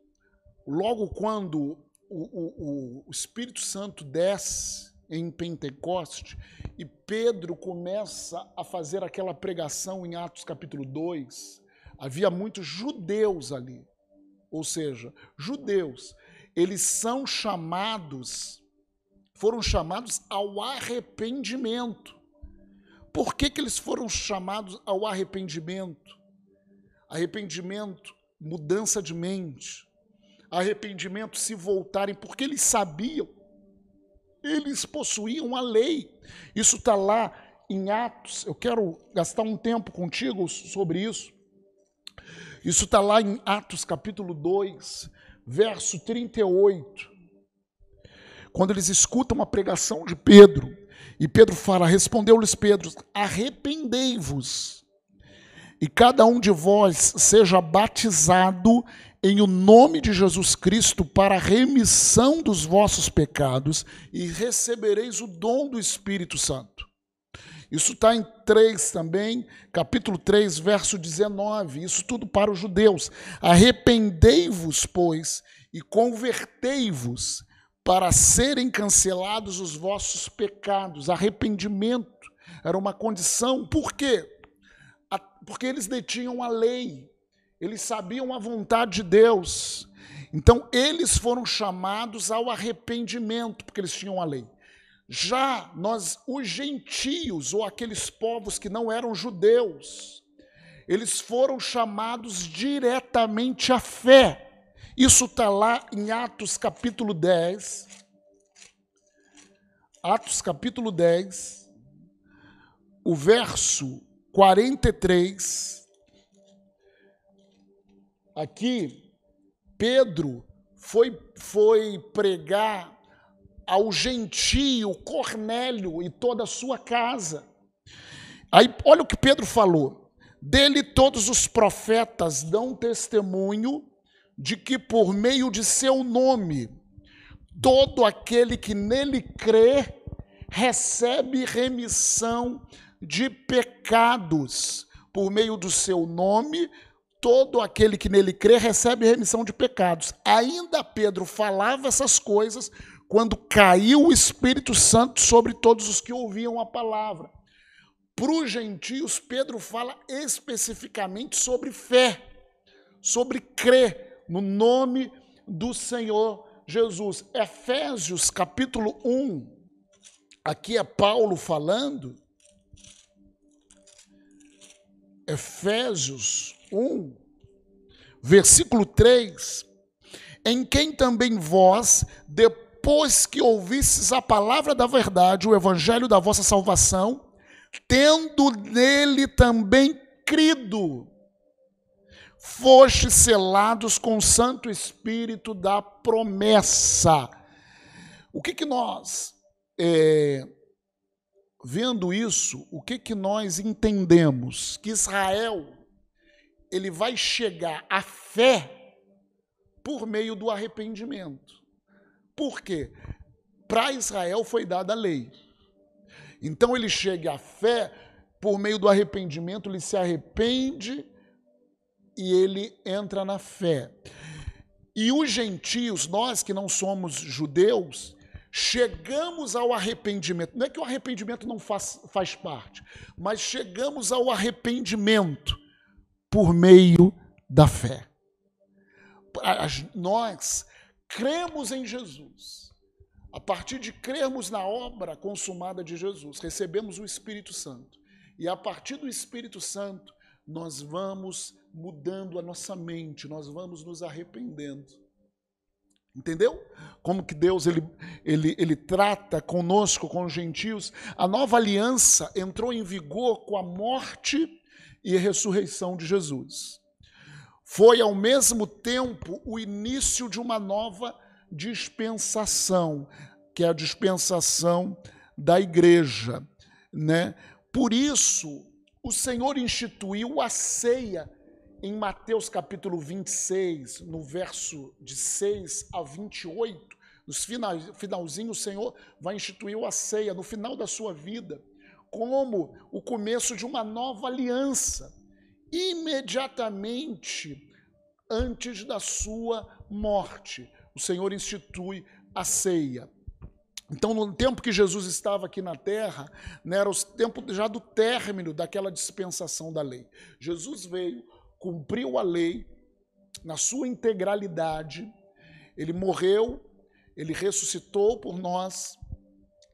logo quando o, o, o Espírito Santo desce em Pentecoste e Pedro começa a fazer aquela pregação em Atos capítulo 2, havia muitos judeus ali. Ou seja, judeus eles são chamados, foram chamados ao arrependimento. Por que, que eles foram chamados ao arrependimento? Arrependimento, mudança de mente. Arrependimento, se voltarem, porque eles sabiam, eles possuíam a lei. Isso está lá em Atos. Eu quero gastar um tempo contigo sobre isso. Isso está lá em Atos capítulo 2, verso 38, quando eles escutam uma pregação de Pedro, e Pedro fala: Respondeu-lhes Pedro: Arrependei-vos, e cada um de vós seja batizado em o nome de Jesus Cristo para a remissão dos vossos pecados, e recebereis o dom do Espírito Santo. Isso está em 3 também, capítulo 3, verso 19. Isso tudo para os judeus. Arrependei-vos, pois, e convertei-vos para serem cancelados os vossos pecados. Arrependimento era uma condição. Por quê? Porque eles detinham a lei, eles sabiam a vontade de Deus. Então, eles foram chamados ao arrependimento, porque eles tinham a lei. Já nós, os gentios, ou aqueles povos que não eram judeus, eles foram chamados diretamente à fé. Isso está lá em Atos capítulo 10. Atos capítulo 10, o verso 43. Aqui, Pedro foi, foi pregar ao gentio Cornélio e toda a sua casa. Aí, olha o que Pedro falou. Dele todos os profetas dão testemunho de que por meio de seu nome, todo aquele que nele crê recebe remissão de pecados. Por meio do seu nome, todo aquele que nele crê recebe remissão de pecados. Ainda Pedro falava essas coisas quando caiu o Espírito Santo sobre todos os que ouviam a palavra. Para os gentios, Pedro fala especificamente sobre fé, sobre crer no nome do Senhor Jesus. Efésios capítulo 1, aqui é Paulo falando. Efésios 1, versículo 3. Em quem também vós, depois depois que ouvistes a palavra da verdade, o evangelho da vossa salvação, tendo nele também crido, fostes selados com o Santo Espírito da promessa. O que que nós, é, vendo isso, o que que nós entendemos? Que Israel, ele vai chegar à fé por meio do arrependimento. Por quê? Para Israel foi dada a lei. Então ele chega à fé por meio do arrependimento, ele se arrepende e ele entra na fé. E os gentios, nós que não somos judeus, chegamos ao arrependimento. Não é que o arrependimento não faz, faz parte, mas chegamos ao arrependimento por meio da fé. Nós cremos em Jesus, a partir de crermos na obra consumada de Jesus, recebemos o Espírito Santo. E a partir do Espírito Santo, nós vamos mudando a nossa mente, nós vamos nos arrependendo. Entendeu? Como que Deus ele, ele, ele trata conosco, com os gentios. A nova aliança entrou em vigor com a morte e a ressurreição de Jesus foi ao mesmo tempo o início de uma nova dispensação, que é a dispensação da igreja, né? Por isso, o Senhor instituiu a ceia em Mateus capítulo 26, no verso de 6 a 28, nos final, finalzinho, o Senhor vai instituir a ceia no final da sua vida, como o começo de uma nova aliança. Imediatamente antes da sua morte, o Senhor institui a ceia. Então, no tempo que Jesus estava aqui na terra, né, era o tempo já do término daquela dispensação da lei. Jesus veio, cumpriu a lei na sua integralidade, ele morreu, ele ressuscitou por nós,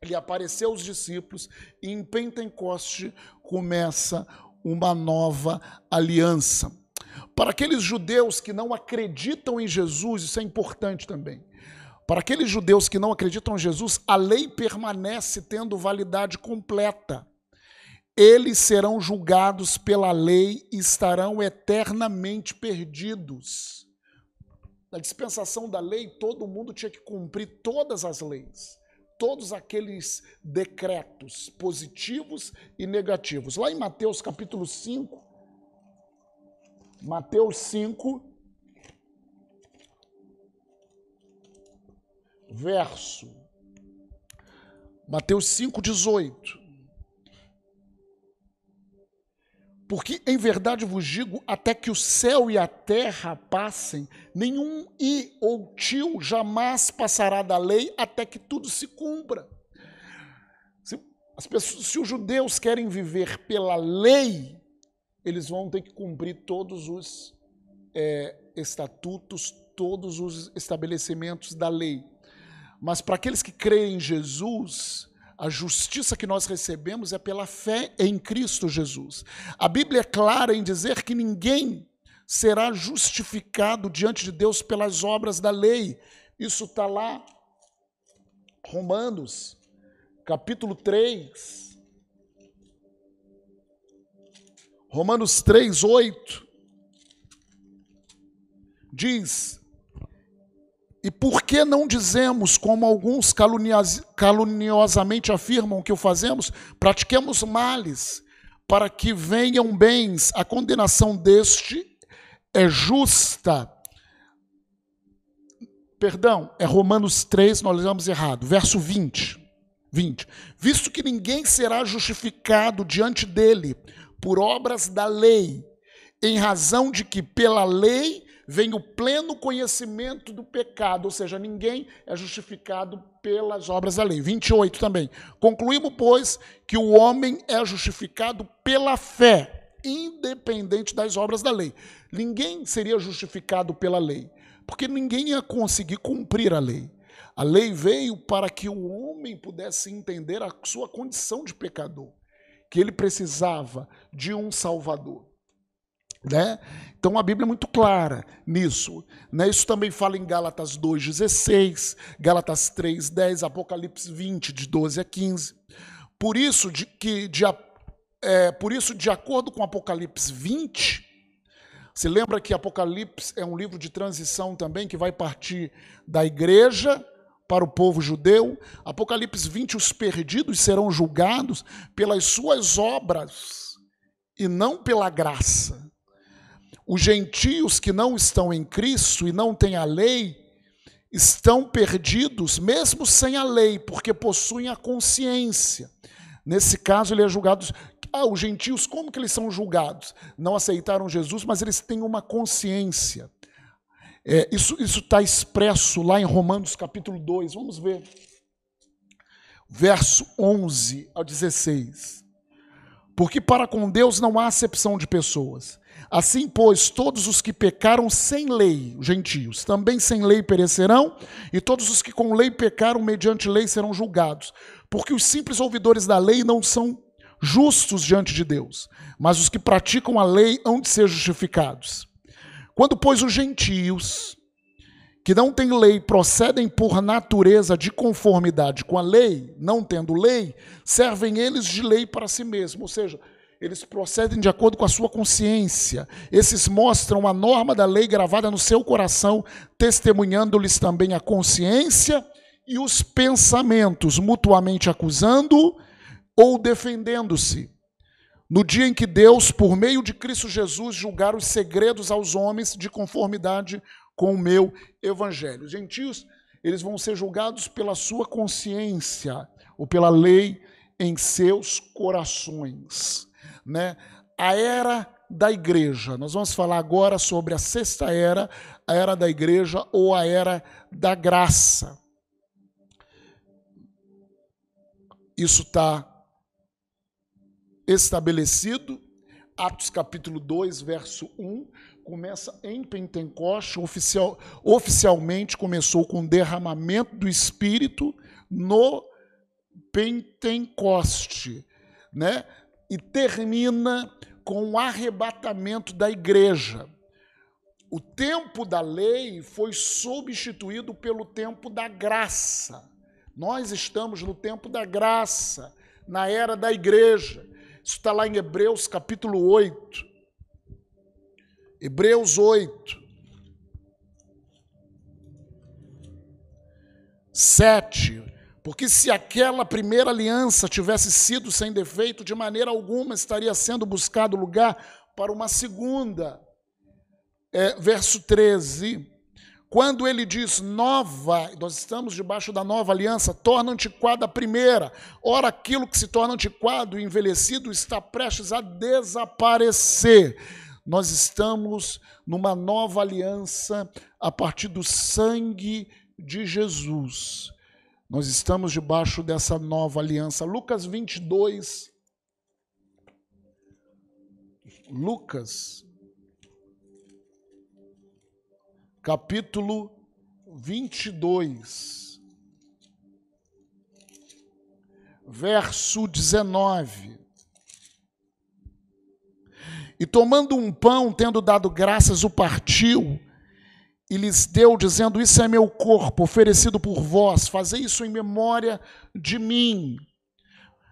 ele apareceu aos discípulos e em Pentecoste começa uma nova aliança. Para aqueles judeus que não acreditam em Jesus, isso é importante também. Para aqueles judeus que não acreditam em Jesus, a lei permanece tendo validade completa. Eles serão julgados pela lei e estarão eternamente perdidos. Na dispensação da lei, todo mundo tinha que cumprir todas as leis, todos aqueles decretos positivos e negativos. Lá em Mateus capítulo 5, Mateus 5, verso. Mateus 5,18. Porque em verdade vos digo, até que o céu e a terra passem, nenhum i ou tio jamais passará da lei até que tudo se cumpra. Se, as pessoas, se os judeus querem viver pela lei, eles vão ter que cumprir todos os é, estatutos, todos os estabelecimentos da lei. Mas para aqueles que creem em Jesus, a justiça que nós recebemos é pela fé em Cristo Jesus. A Bíblia é clara em dizer que ninguém será justificado diante de Deus pelas obras da lei. Isso está lá, Romanos, capítulo 3. Romanos 3, 8. Diz: e por que não dizemos, como alguns caluniosamente afirmam que o fazemos, pratiquemos males, para que venham bens, a condenação deste é justa. Perdão, é Romanos 3, nós lemos errado, verso 20. 20. Visto que ninguém será justificado diante dele por obras da lei, em razão de que pela lei vem o pleno conhecimento do pecado, ou seja, ninguém é justificado pelas obras da lei. 28 também. Concluímos, pois, que o homem é justificado pela fé, independente das obras da lei. Ninguém seria justificado pela lei, porque ninguém ia conseguir cumprir a lei. A lei veio para que o homem pudesse entender a sua condição de pecador, que ele precisava de um salvador. Né? Então a Bíblia é muito clara nisso. Né? Isso também fala em Gálatas 2,16, Gálatas 3,10, Apocalipse 20, de 12 a 15. Por isso, de, que, de, é, por isso, de acordo com Apocalipse 20, se lembra que Apocalipse é um livro de transição também, que vai partir da igreja para o povo judeu. Apocalipse 20, os perdidos serão julgados pelas suas obras e não pela graça. Os gentios que não estão em Cristo e não têm a lei estão perdidos, mesmo sem a lei, porque possuem a consciência. Nesse caso, ele é julgado. Ah, os gentios, como que eles são julgados? Não aceitaram Jesus, mas eles têm uma consciência. É, isso está expresso lá em Romanos capítulo 2. Vamos ver. Verso 11 ao 16. Porque para com Deus não há acepção de pessoas. Assim, pois, todos os que pecaram sem lei, os gentios, também sem lei perecerão, e todos os que com lei pecaram mediante lei serão julgados. Porque os simples ouvidores da lei não são justos diante de Deus, mas os que praticam a lei hão de ser justificados. Quando, pois, os gentios, que não têm lei, procedem por natureza de conformidade com a lei, não tendo lei, servem eles de lei para si mesmos, ou seja, eles procedem de acordo com a sua consciência. Esses mostram a norma da lei gravada no seu coração, testemunhando-lhes também a consciência e os pensamentos, mutuamente acusando ou defendendo-se. no dia em que Deus, por meio de Cristo Jesus, julgar os segredos aos homens de conformidade com o meu evangelho. Os gentios, eles vão ser julgados pela sua consciência ou pela lei em seus corações, né? A era da igreja. Nós vamos falar agora sobre a sexta era, a era da igreja ou a era da graça. Isso está estabelecido. Atos capítulo 2, verso 1, começa em Pentecoste, oficial, oficialmente começou com o derramamento do Espírito no Pentecoste, né? E termina com o arrebatamento da igreja. O tempo da lei foi substituído pelo tempo da graça. Nós estamos no tempo da graça, na era da igreja. Isso está lá em Hebreus capítulo 8. Hebreus 8. 7. Porque se aquela primeira aliança tivesse sido sem defeito, de maneira alguma estaria sendo buscado lugar para uma segunda. É, verso 13. Quando ele diz nova, nós estamos debaixo da nova aliança, torna antiquada a primeira. Ora, aquilo que se torna antiquado e envelhecido está prestes a desaparecer. Nós estamos numa nova aliança a partir do sangue de Jesus. Nós estamos debaixo dessa nova aliança. Lucas 22. Lucas capítulo 22, verso 19. E tomando um pão, tendo dado graças, o partiu e lhes deu, dizendo: Isso é meu corpo, oferecido por vós, fazei isso em memória de mim.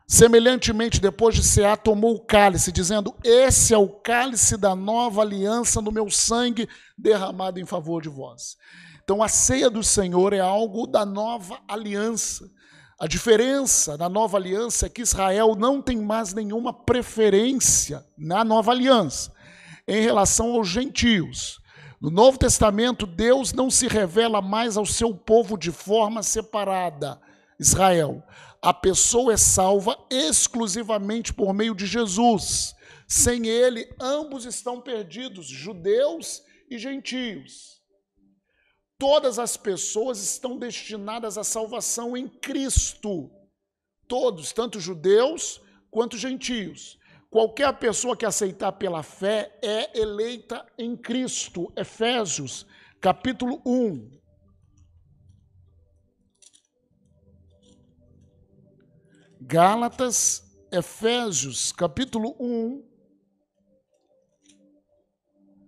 Semelhantemente, depois de cear, tomou o cálice, dizendo: Esse é o cálice da nova aliança no meu sangue derramado em favor de vós. Então, a ceia do Senhor é algo da nova aliança. A diferença da nova aliança é que Israel não tem mais nenhuma preferência na nova aliança em relação aos gentios. No Novo Testamento, Deus não se revela mais ao seu povo de forma separada, Israel a pessoa é salva exclusivamente por meio de Jesus. Sem ele, ambos estão perdidos, judeus e gentios. Todas as pessoas estão destinadas à salvação em Cristo. Todos, tanto judeus quanto gentios. Qualquer pessoa que aceitar pela fé é eleita em Cristo. Efésios, capítulo 1. Gálatas, Efésios, capítulo 1.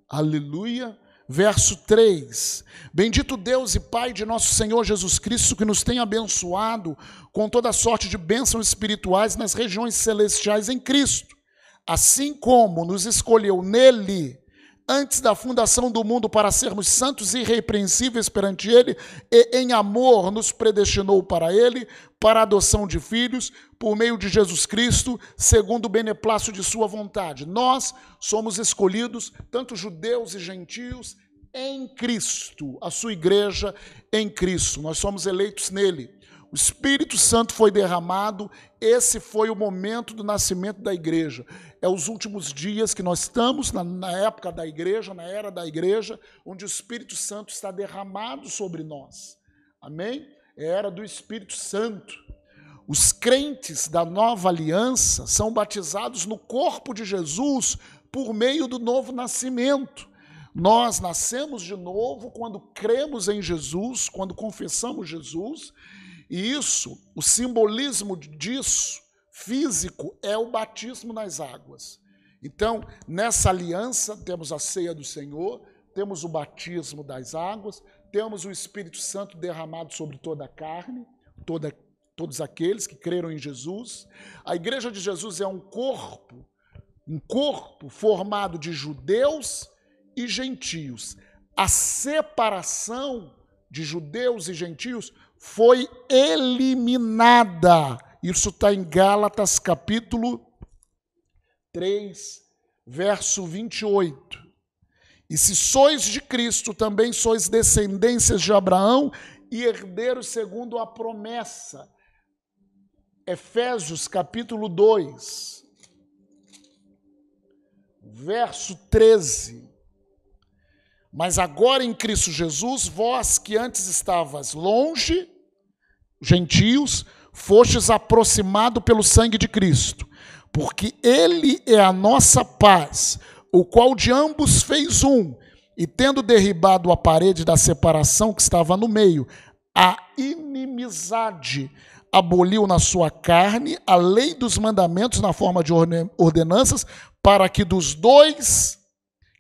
Aleluia. Verso 3: Bendito Deus e Pai de nosso Senhor Jesus Cristo, que nos tem abençoado com toda sorte de bênçãos espirituais nas regiões celestiais em Cristo, assim como nos escolheu nele antes da fundação do mundo para sermos santos e irrepreensíveis perante Ele, e em amor nos predestinou para Ele, para a adoção de filhos, por meio de Jesus Cristo, segundo o beneplácito de Sua vontade. Nós somos escolhidos, tanto judeus e gentios, em Cristo, a Sua igreja em Cristo. Nós somos eleitos nele. O Espírito Santo foi derramado, esse foi o momento do nascimento da igreja. É os últimos dias que nós estamos, na, na, época da igreja, na era da igreja, onde o Espírito Santo está derramado sobre nós. Amém? É a era do Espírito Santo. Os crentes da nova aliança são batizados no corpo de Jesus por meio do novo nascimento. Nós nascemos de novo quando cremos em Jesus, quando confessamos Jesus e isso, o simbolismo disso, físico, é o batismo nas águas. Então, nessa aliança, temos a ceia do Senhor, temos o batismo das águas, temos o Espírito Santo derramado sobre toda a carne, toda, todos aqueles que creram em Jesus. A igreja de Jesus é um corpo, um corpo formado de judeus e gentios. A separação de judeus e gentios foi eliminada. Isso está em Gálatas capítulo 3, verso 28. E se sois de Cristo, também sois descendências de Abraão e herdeiros segundo a promessa. Efésios capítulo 2, verso 13. Mas agora em Cristo Jesus, vós que antes estavas longe, gentios, fostes aproximado pelo sangue de Cristo, porque ele é a nossa paz, o qual de ambos fez um, e tendo derribado a parede da separação que estava no meio, a inimizade, aboliu na sua carne a lei dos mandamentos na forma de ordenanças, para que dos dois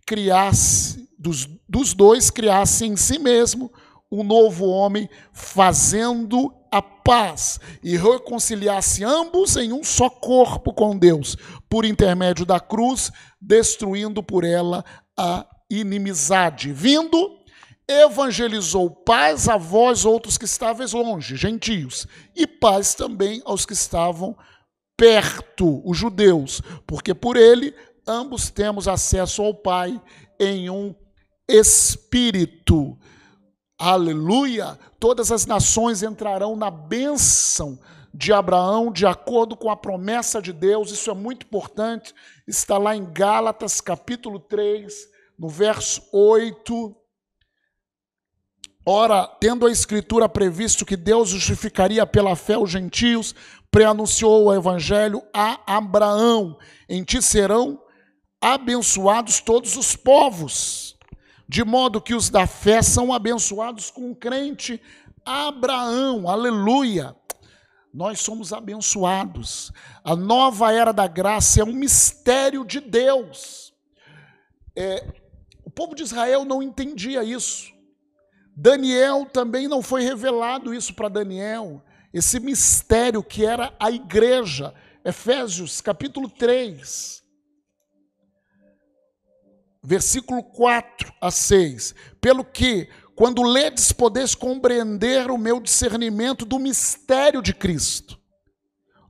criasse, dos, dos dois criasse em si mesmo um novo homem, fazendo a paz e reconciliasse ambos em um só corpo com Deus, por intermédio da cruz, destruindo por ela a inimizade. Vindo, evangelizou paz a vós outros que estáveis longe, gentios, e paz também aos que estavam perto, os judeus, porque por ele ambos temos acesso ao Pai em um espírito. Aleluia! Todas as nações entrarão na bênção de Abraão, de acordo com a promessa de Deus, isso é muito importante, está lá em Gálatas capítulo 3, no verso 8. Ora, tendo a Escritura previsto que Deus justificaria pela fé os gentios, preanunciou o Evangelho a Abraão: em ti serão abençoados todos os povos de modo que os da fé são abençoados com um crente Abraão, aleluia. Nós somos abençoados. A nova era da graça é um mistério de Deus. É, o povo de Israel não entendia isso. Daniel também não foi revelado isso para Daniel. Esse mistério que era a igreja. Efésios capítulo 3 versículo 4 a 6. Pelo que, quando ledes, podeis compreender o meu discernimento do mistério de Cristo,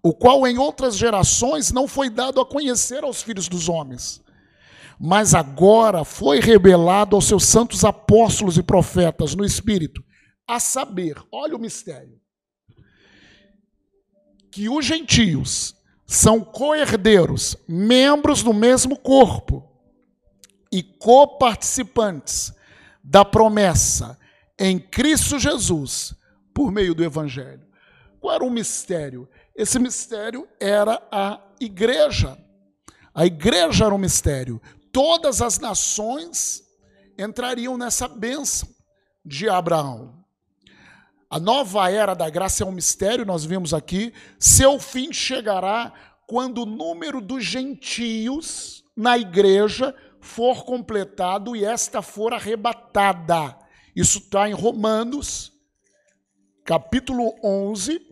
o qual em outras gerações não foi dado a conhecer aos filhos dos homens, mas agora foi revelado aos seus santos apóstolos e profetas no Espírito, a saber, olha o mistério, que os gentios são coerdeiros, membros do mesmo corpo e coparticipantes da promessa em Cristo Jesus por meio do Evangelho. Qual era o mistério? Esse mistério era a igreja. A igreja era um mistério. Todas as nações entrariam nessa bênção de Abraão. A nova era da graça é um mistério, nós vimos aqui. Seu fim chegará quando o número dos gentios na igreja for completado e esta for arrebatada. Isso está em Romanos, capítulo 11,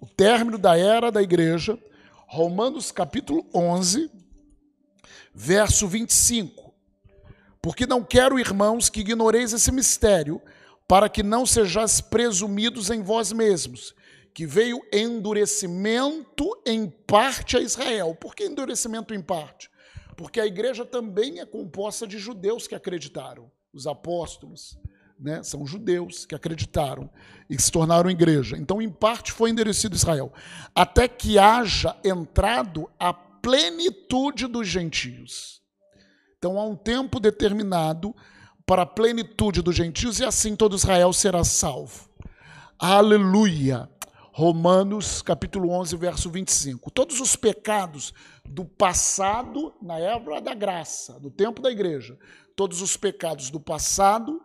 o término da era da igreja. Romanos, capítulo 11, verso 25. Porque não quero, irmãos, que ignoreis esse mistério, para que não sejais presumidos em vós mesmos que veio endurecimento em parte a Israel. Por que endurecimento em parte? Porque a igreja também é composta de judeus que acreditaram. Os apóstolos né, são judeus que acreditaram e se tornaram igreja. Então, em parte, foi endurecido Israel. Até que haja entrado a plenitude dos gentios. Então, há um tempo determinado para a plenitude dos gentios e assim todo Israel será salvo. Aleluia! Romanos capítulo 11, verso 25. Todos os pecados do passado, na época da graça, do tempo da igreja, todos os pecados do passado,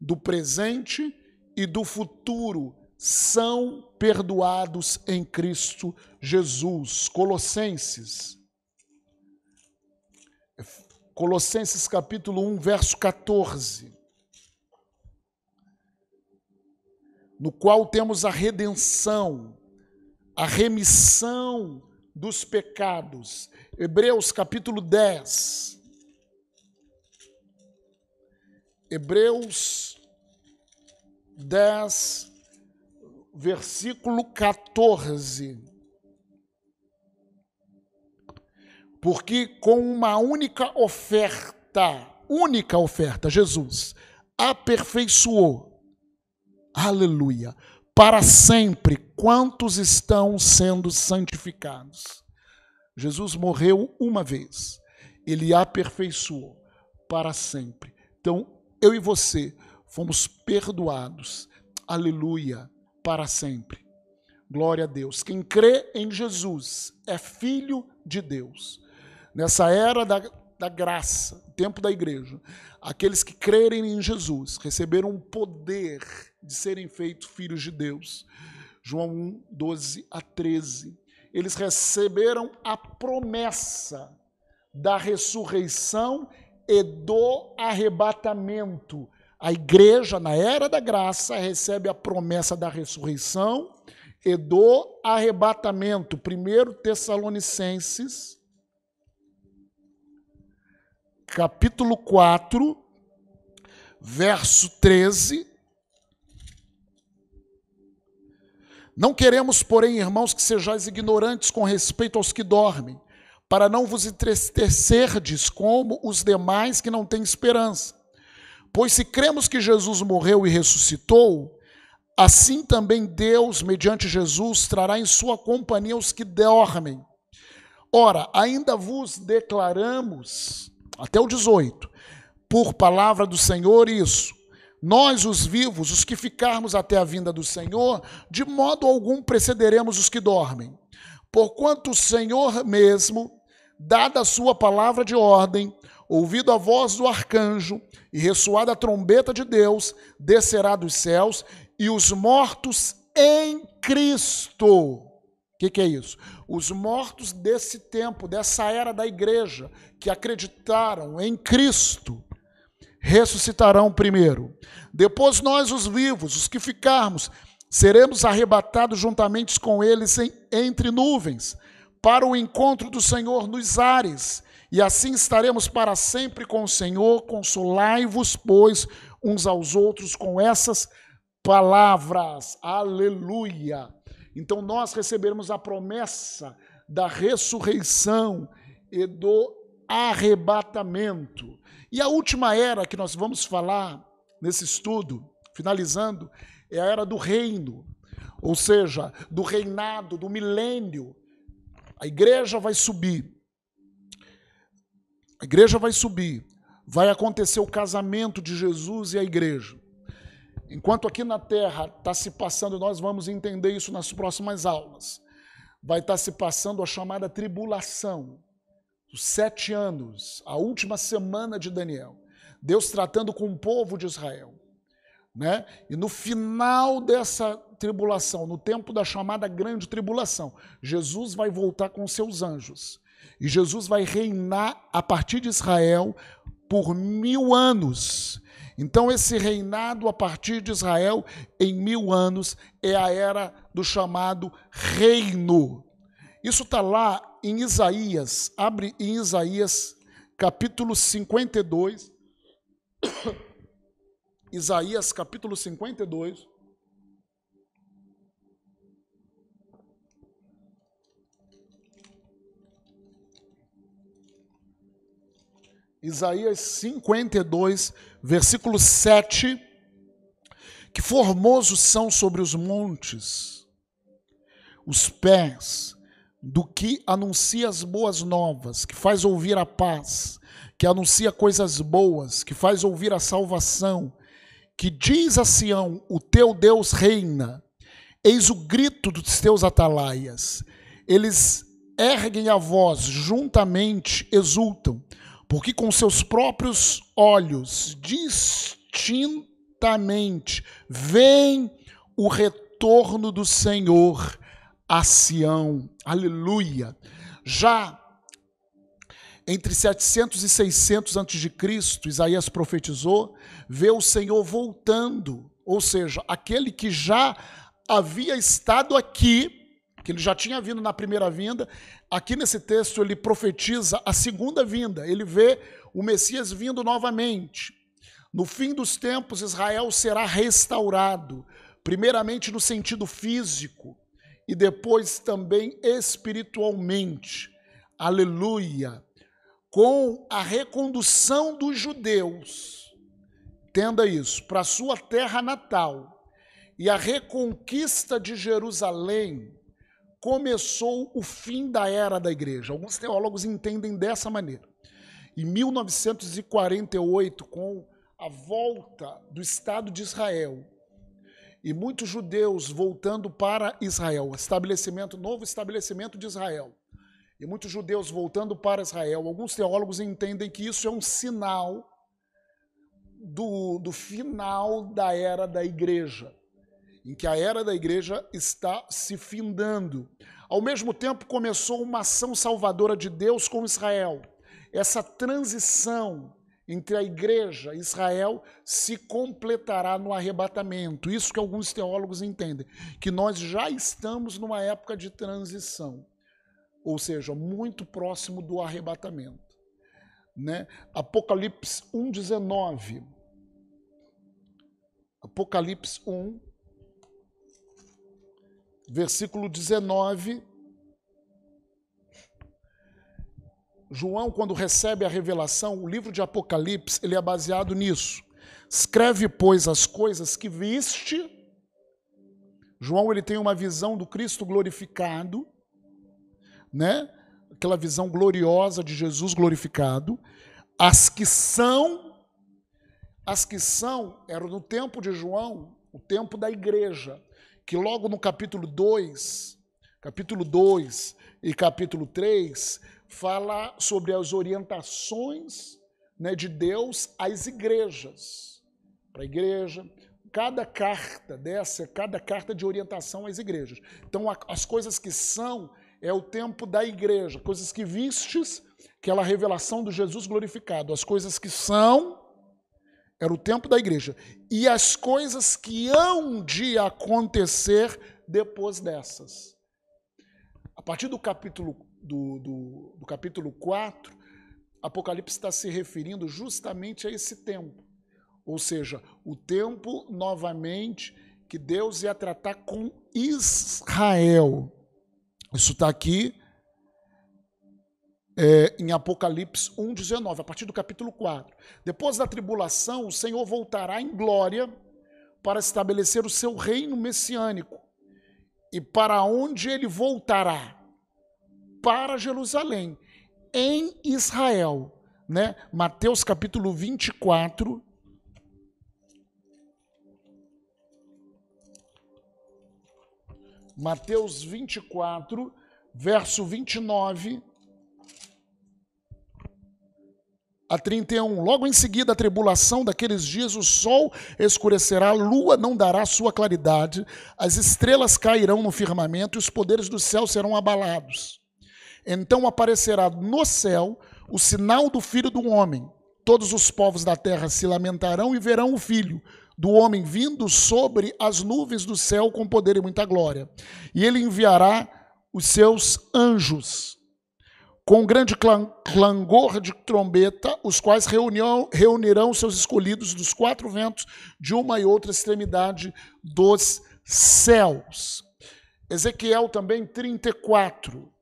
do presente e do futuro são perdoados em Cristo Jesus. Colossenses. Colossenses capítulo 1, verso 14. No qual temos a redenção, a remissão dos pecados. Hebreus capítulo 10. Hebreus 10, versículo 14. Porque com uma única oferta, única oferta, Jesus aperfeiçoou, aleluia, para sempre quantos estão sendo santificados. Jesus morreu uma vez, ele aperfeiçoou para sempre. Então, eu e você fomos perdoados, aleluia, para sempre. Glória a Deus. Quem crê em Jesus é filho de Deus. Nessa era da, da graça, tempo da igreja, aqueles que crerem em Jesus receberam o poder de serem feitos filhos de Deus. João 1, 12 a 13. Eles receberam a promessa da ressurreição e do arrebatamento. A igreja, na era da graça, recebe a promessa da ressurreição e do arrebatamento. 1 Tessalonicenses, capítulo 4, verso 13. Não queremos, porém, irmãos, que sejais ignorantes com respeito aos que dormem, para não vos entristecerdes como os demais que não têm esperança. Pois se cremos que Jesus morreu e ressuscitou, assim também Deus, mediante Jesus, trará em sua companhia os que dormem. Ora, ainda vos declaramos, até o 18, por palavra do Senhor, isso. Nós, os vivos, os que ficarmos até a vinda do Senhor, de modo algum precederemos os que dormem. Porquanto o Senhor mesmo, dada a sua palavra de ordem, ouvido a voz do arcanjo e ressoada a trombeta de Deus, descerá dos céus e os mortos em Cristo. O que, que, é isso? Os mortos desse tempo, dessa era da igreja, que acreditaram em Cristo, ressuscitarão primeiro. Depois nós, os vivos, os que ficarmos, seremos arrebatados juntamente com eles em, entre nuvens, para o encontro do Senhor nos ares e assim estaremos para sempre com o Senhor. Consolai-vos, pois, uns aos outros com essas palavras. Aleluia. Então nós receberemos a promessa da ressurreição e do arrebatamento. E a última era que nós vamos falar nesse estudo, finalizando, é a era do reino, ou seja, do reinado, do milênio. A igreja vai subir a igreja vai subir, vai acontecer o casamento de Jesus e a igreja. Enquanto aqui na terra está se passando, nós vamos entender isso nas próximas aulas. Vai estar tá se passando a chamada tribulação, os sete anos, a última semana de Daniel. Deus tratando com o povo de Israel. Né? E no final dessa tribulação, no tempo da chamada grande tribulação, Jesus vai voltar com seus anjos e Jesus vai reinar a partir de Israel por mil anos. Então, esse reinado a partir de Israel em mil anos é a era do chamado reino. Isso está lá em Isaías, abre em Isaías capítulo 52. Isaías capítulo 52. Isaías 52, versículo 7. Que formosos são sobre os montes os pés do que anuncia as boas novas, que faz ouvir a paz, que anuncia coisas boas, que faz ouvir a salvação, que diz a Sião: O teu Deus reina. Eis o grito dos teus atalaias. Eles erguem a voz, juntamente exultam porque com seus próprios olhos, distintamente, veem o retorno do Senhor a Sião. Aleluia. Já entre 700 e 600 a.C., Isaías profetizou, vê o Senhor voltando, ou seja, aquele que já havia estado aqui que ele já tinha vindo na primeira vinda. Aqui nesse texto ele profetiza a segunda vinda. Ele vê o Messias vindo novamente. No fim dos tempos, Israel será restaurado, primeiramente no sentido físico e depois também espiritualmente. aleluia, com a recondução dos judeus, entenda isso, para sua terra natal e a reconquista de Jerusalém, começou o fim da era da igreja. Alguns teólogos entendem dessa maneira. Em 1948, com a volta do Estado de Israel e muitos judeus voltando para Israel, estabelecimento, novo estabelecimento de Israel, e muitos judeus voltando para Israel, alguns teólogos entendem que isso é um sinal do, do final da era da igreja, em que a era da igreja está se findando. Ao mesmo tempo, começou uma ação salvadora de Deus com Israel. Essa transição entre a igreja e Israel se completará no arrebatamento. Isso que alguns teólogos entendem, que nós já estamos numa época de transição ou seja, muito próximo do arrebatamento. Né? Apocalipse 1,19. Apocalipse 1, versículo 19. João, quando recebe a revelação, o livro de Apocalipse, ele é baseado nisso. Escreve, pois, as coisas que viste. João ele tem uma visão do Cristo glorificado né? Aquela visão gloriosa de Jesus glorificado. As que são, as que são, era no tempo de João, o tempo da igreja, que logo no capítulo 2, capítulo 2 e capítulo 3, fala sobre as orientações né, de Deus às igrejas. Para a igreja, cada carta dessa, cada carta de orientação às igrejas. Então, as coisas que são é o tempo da igreja, coisas que vistes, aquela revelação do Jesus glorificado, as coisas que são, era o tempo da igreja, e as coisas que hão de acontecer depois dessas. A partir do capítulo, do, do, do capítulo 4, Apocalipse está se referindo justamente a esse tempo. Ou seja, o tempo novamente que Deus ia tratar com Israel. Isso está aqui é, em Apocalipse 1,19, a partir do capítulo 4. Depois da tribulação, o Senhor voltará em glória para estabelecer o seu reino messiânico. E para onde ele voltará? Para Jerusalém, em Israel. Né? Mateus capítulo 24. Mateus 24, verso 29 a 31. Logo em seguida, a tribulação daqueles dias, o sol escurecerá, a lua não dará sua claridade, as estrelas cairão no firmamento e os poderes do céu serão abalados. Então aparecerá no céu o sinal do Filho do Homem. Todos os povos da terra se lamentarão e verão o Filho do homem vindo sobre as nuvens do céu com poder e muita glória. E ele enviará os seus anjos com grande clangor de trombeta, os quais reunirão, reunirão seus escolhidos dos quatro ventos de uma e outra extremidade dos céus. Ezequiel também 34.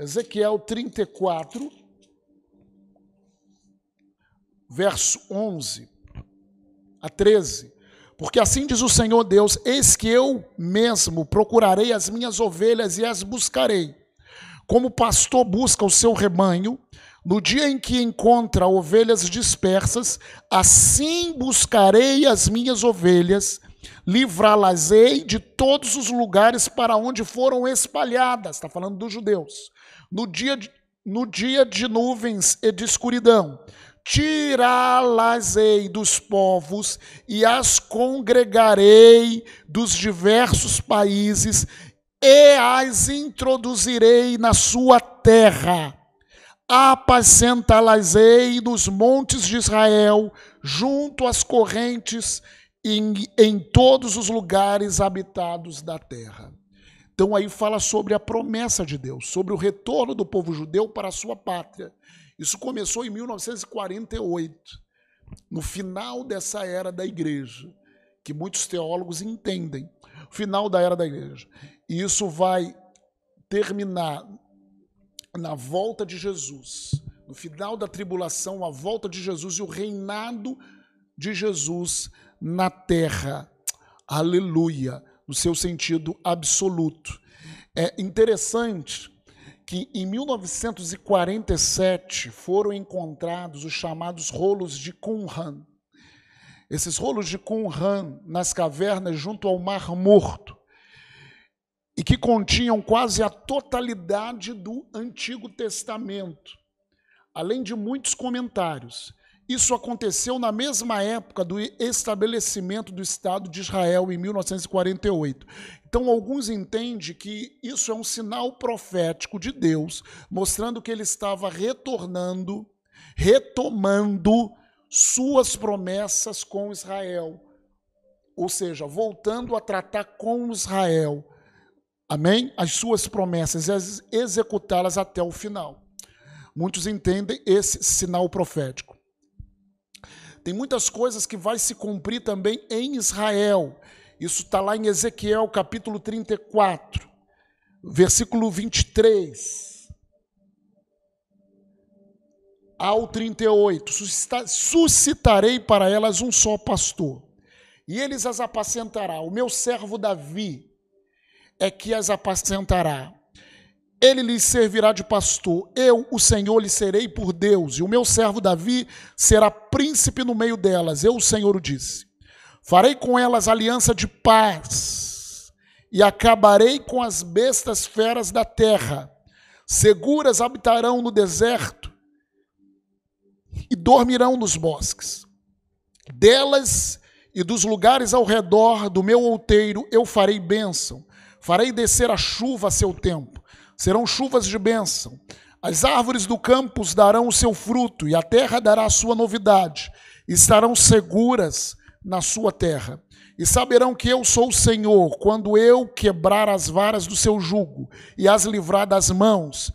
Ezequiel 34 verso 11 a 13. Porque assim diz o Senhor Deus: Eis que eu mesmo procurarei as minhas ovelhas e as buscarei. Como o pastor busca o seu rebanho, no dia em que encontra ovelhas dispersas, assim buscarei as minhas ovelhas, livrá-las-ei de todos os lugares para onde foram espalhadas. Está falando dos judeus. No dia de, no dia de nuvens e de escuridão, tirá-las-ei dos povos e as congregarei dos diversos países e as introduzirei na sua terra. Apacentá-las-ei nos montes de Israel, junto às correntes, em, em todos os lugares habitados da terra. Então aí fala sobre a promessa de Deus, sobre o retorno do povo judeu para a sua pátria. Isso começou em 1948, no final dessa era da igreja, que muitos teólogos entendem. final da era da igreja. E isso vai terminar na volta de Jesus, no final da tribulação, a volta de Jesus e o reinado de Jesus na terra. Aleluia, no seu sentido absoluto. É interessante que em 1947 foram encontrados os chamados rolos de Qumran. Esses rolos de Qumran nas cavernas junto ao Mar Morto e que continham quase a totalidade do Antigo Testamento, além de muitos comentários. Isso aconteceu na mesma época do estabelecimento do Estado de Israel, em 1948. Então, alguns entendem que isso é um sinal profético de Deus, mostrando que ele estava retornando, retomando suas promessas com Israel. Ou seja, voltando a tratar com Israel. Amém? As suas promessas, executá-las até o final. Muitos entendem esse sinal profético. Tem muitas coisas que vai se cumprir também em Israel. Isso está lá em Ezequiel capítulo 34, versículo 23 ao 38. Suscitarei para elas um só pastor, e eles as apacentará. O meu servo Davi é que as apacentará ele lhes servirá de pastor, eu, o Senhor, lhe serei por Deus, e o meu servo Davi será príncipe no meio delas, eu, o Senhor, o disse. Farei com elas aliança de paz, e acabarei com as bestas feras da terra. Seguras habitarão no deserto e dormirão nos bosques. Delas e dos lugares ao redor do meu outeiro eu farei bênção, farei descer a chuva a seu tempo serão chuvas de bênção. As árvores do campo darão o seu fruto, e a terra dará a sua novidade. Estarão seguras na sua terra. E saberão que eu sou o Senhor, quando eu quebrar as varas do seu jugo e as livrar das mãos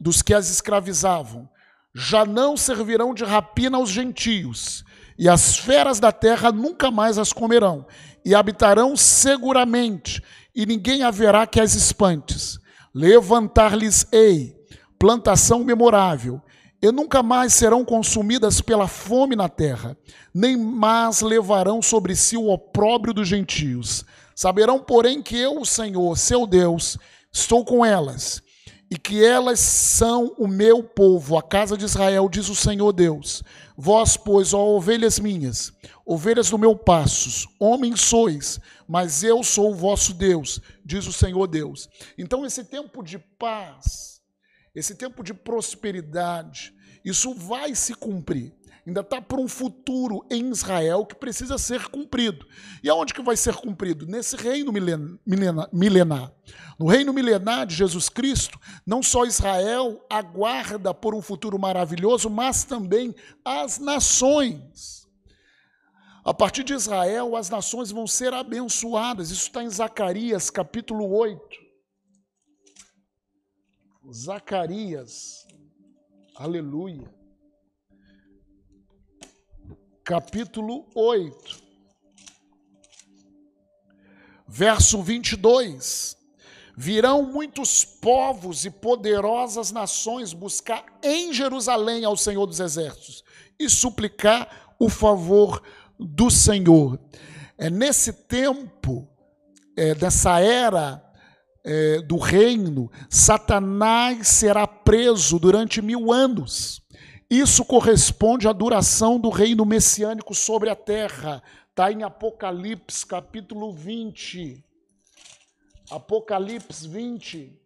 dos que as escravizavam. Já não servirão de rapina aos gentios, e as feras da terra nunca mais as comerão, e habitarão seguramente, e ninguém haverá que as espantes Levantar-lhes-ei plantação memorável, e nunca mais serão consumidas pela fome na terra, nem mais levarão sobre si o opróbrio dos gentios. Saberão, porém, que eu, o Senhor, seu Deus, estou com elas, e que elas são o meu povo, a casa de Israel, diz o Senhor Deus. Vós, pois, ó ovelhas minhas, ovelhas do meu passos, homens sois, mas eu sou o vosso Deus, diz o Senhor Deus. Então, esse tempo de paz, esse tempo de prosperidade, isso vai se cumprir. Ainda está para um futuro em Israel que precisa ser cumprido. E aonde que vai ser cumprido? Nesse reino milenar. No reino milenar de Jesus Cristo, não só Israel aguarda por um futuro maravilhoso, mas também as nações. A partir de Israel, as nações vão ser abençoadas. Isso está em Zacarias, capítulo 8. Zacarias, aleluia. Capítulo 8, verso 22. Virão muitos povos e poderosas nações buscar em Jerusalém ao Senhor dos Exércitos e suplicar o favor do Senhor. É nesse tempo, é, dessa era é, do reino, Satanás será preso durante mil anos. Isso corresponde à duração do reino messiânico sobre a terra. Está em Apocalipse, capítulo 20. Apocalipse 20,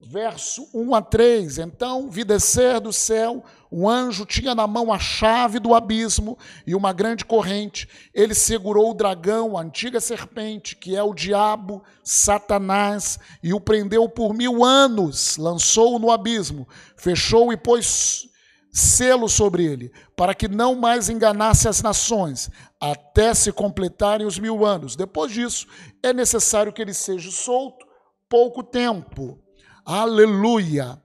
verso 1 a 3. Então vi descer do céu um anjo tinha na mão a chave do abismo e uma grande corrente. Ele segurou o dragão, a antiga serpente, que é o diabo, Satanás, e o prendeu por mil anos, lançou-o no abismo, fechou e pôs selo sobre ele, para que não mais enganasse as nações, até se completarem os mil anos. Depois disso, é necessário que ele seja solto pouco tempo. Aleluia!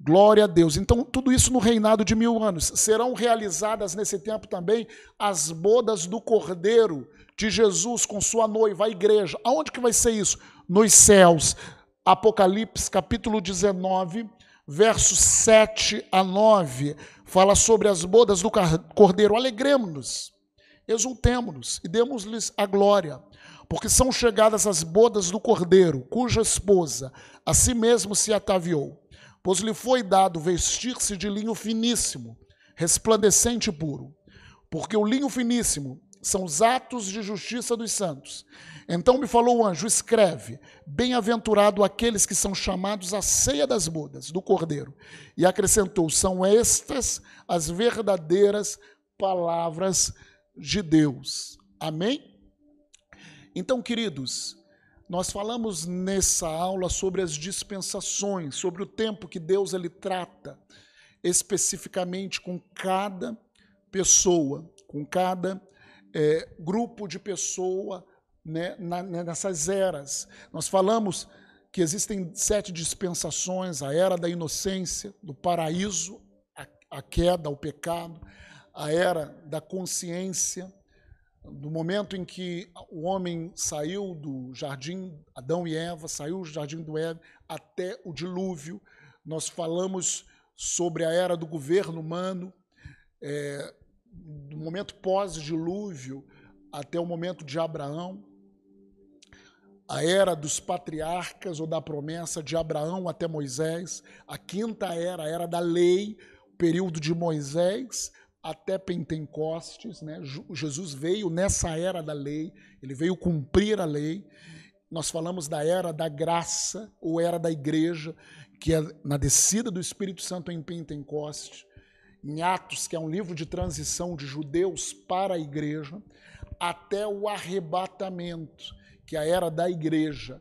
Glória a Deus. Então, tudo isso no reinado de mil anos. Serão realizadas nesse tempo também as bodas do Cordeiro, de Jesus com sua noiva, a igreja. Aonde que vai ser isso? Nos céus. Apocalipse capítulo 19, versos 7 a 9, fala sobre as bodas do Cordeiro. Alegremos-nos, exultemos-nos e demos-lhes a glória, porque são chegadas as bodas do Cordeiro, cuja esposa a si mesmo se ataviou. Pois lhe foi dado vestir-se de linho finíssimo, resplandecente e puro, porque o linho finíssimo são os atos de justiça dos santos. Então me falou o anjo: escreve, bem-aventurado aqueles que são chamados à ceia das bodas do cordeiro. E acrescentou: são estas as verdadeiras palavras de Deus. Amém? Então, queridos, nós falamos nessa aula sobre as dispensações, sobre o tempo que Deus ele trata especificamente com cada pessoa, com cada é, grupo de pessoa né, na, né, nessas eras. Nós falamos que existem sete dispensações: a era da inocência, do paraíso, a, a queda, o pecado, a era da consciência, do momento em que o homem saiu do jardim, Adão e Eva, saiu do jardim do Eva até o dilúvio. Nós falamos sobre a era do governo humano, é, do momento pós-dilúvio até o momento de Abraão, a era dos patriarcas ou da promessa de Abraão até Moisés, a quinta era, a era da lei, o período de Moisés até Pentecostes, né? Jesus veio nessa era da lei, ele veio cumprir a lei. Nós falamos da era da graça ou era da igreja, que é na descida do Espírito Santo em Pentecostes em Atos, que é um livro de transição de judeus para a igreja, até o arrebatamento, que é a era da igreja,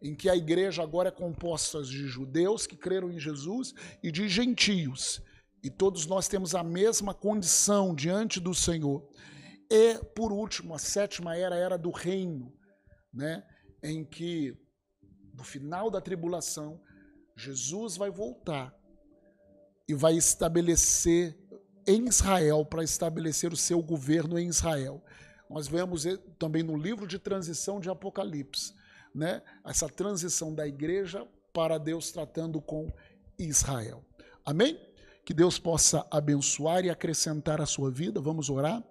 em que a igreja agora é composta de judeus que creram em Jesus e de gentios. E todos nós temos a mesma condição diante do Senhor. E, por último, a sétima era, a era do reino, né? em que, no final da tribulação, Jesus vai voltar e vai estabelecer em Israel, para estabelecer o seu governo em Israel. Nós vemos também no livro de transição de Apocalipse, né? essa transição da igreja para Deus tratando com Israel. Amém? Que Deus possa abençoar e acrescentar a sua vida. Vamos orar.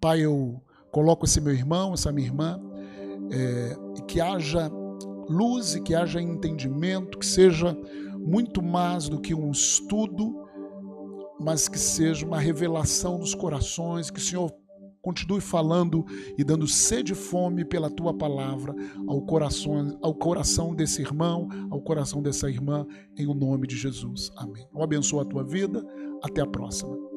Pai, eu coloco esse meu irmão, essa minha irmã, é, que haja luz e que haja entendimento, que seja muito mais do que um estudo, mas que seja uma revelação dos corações, que o Senhor continue falando e dando sede e fome pela tua palavra ao coração, ao coração desse irmão, ao coração dessa irmã, em o nome de Jesus. Amém. Eu abençoo a tua vida. Até a próxima.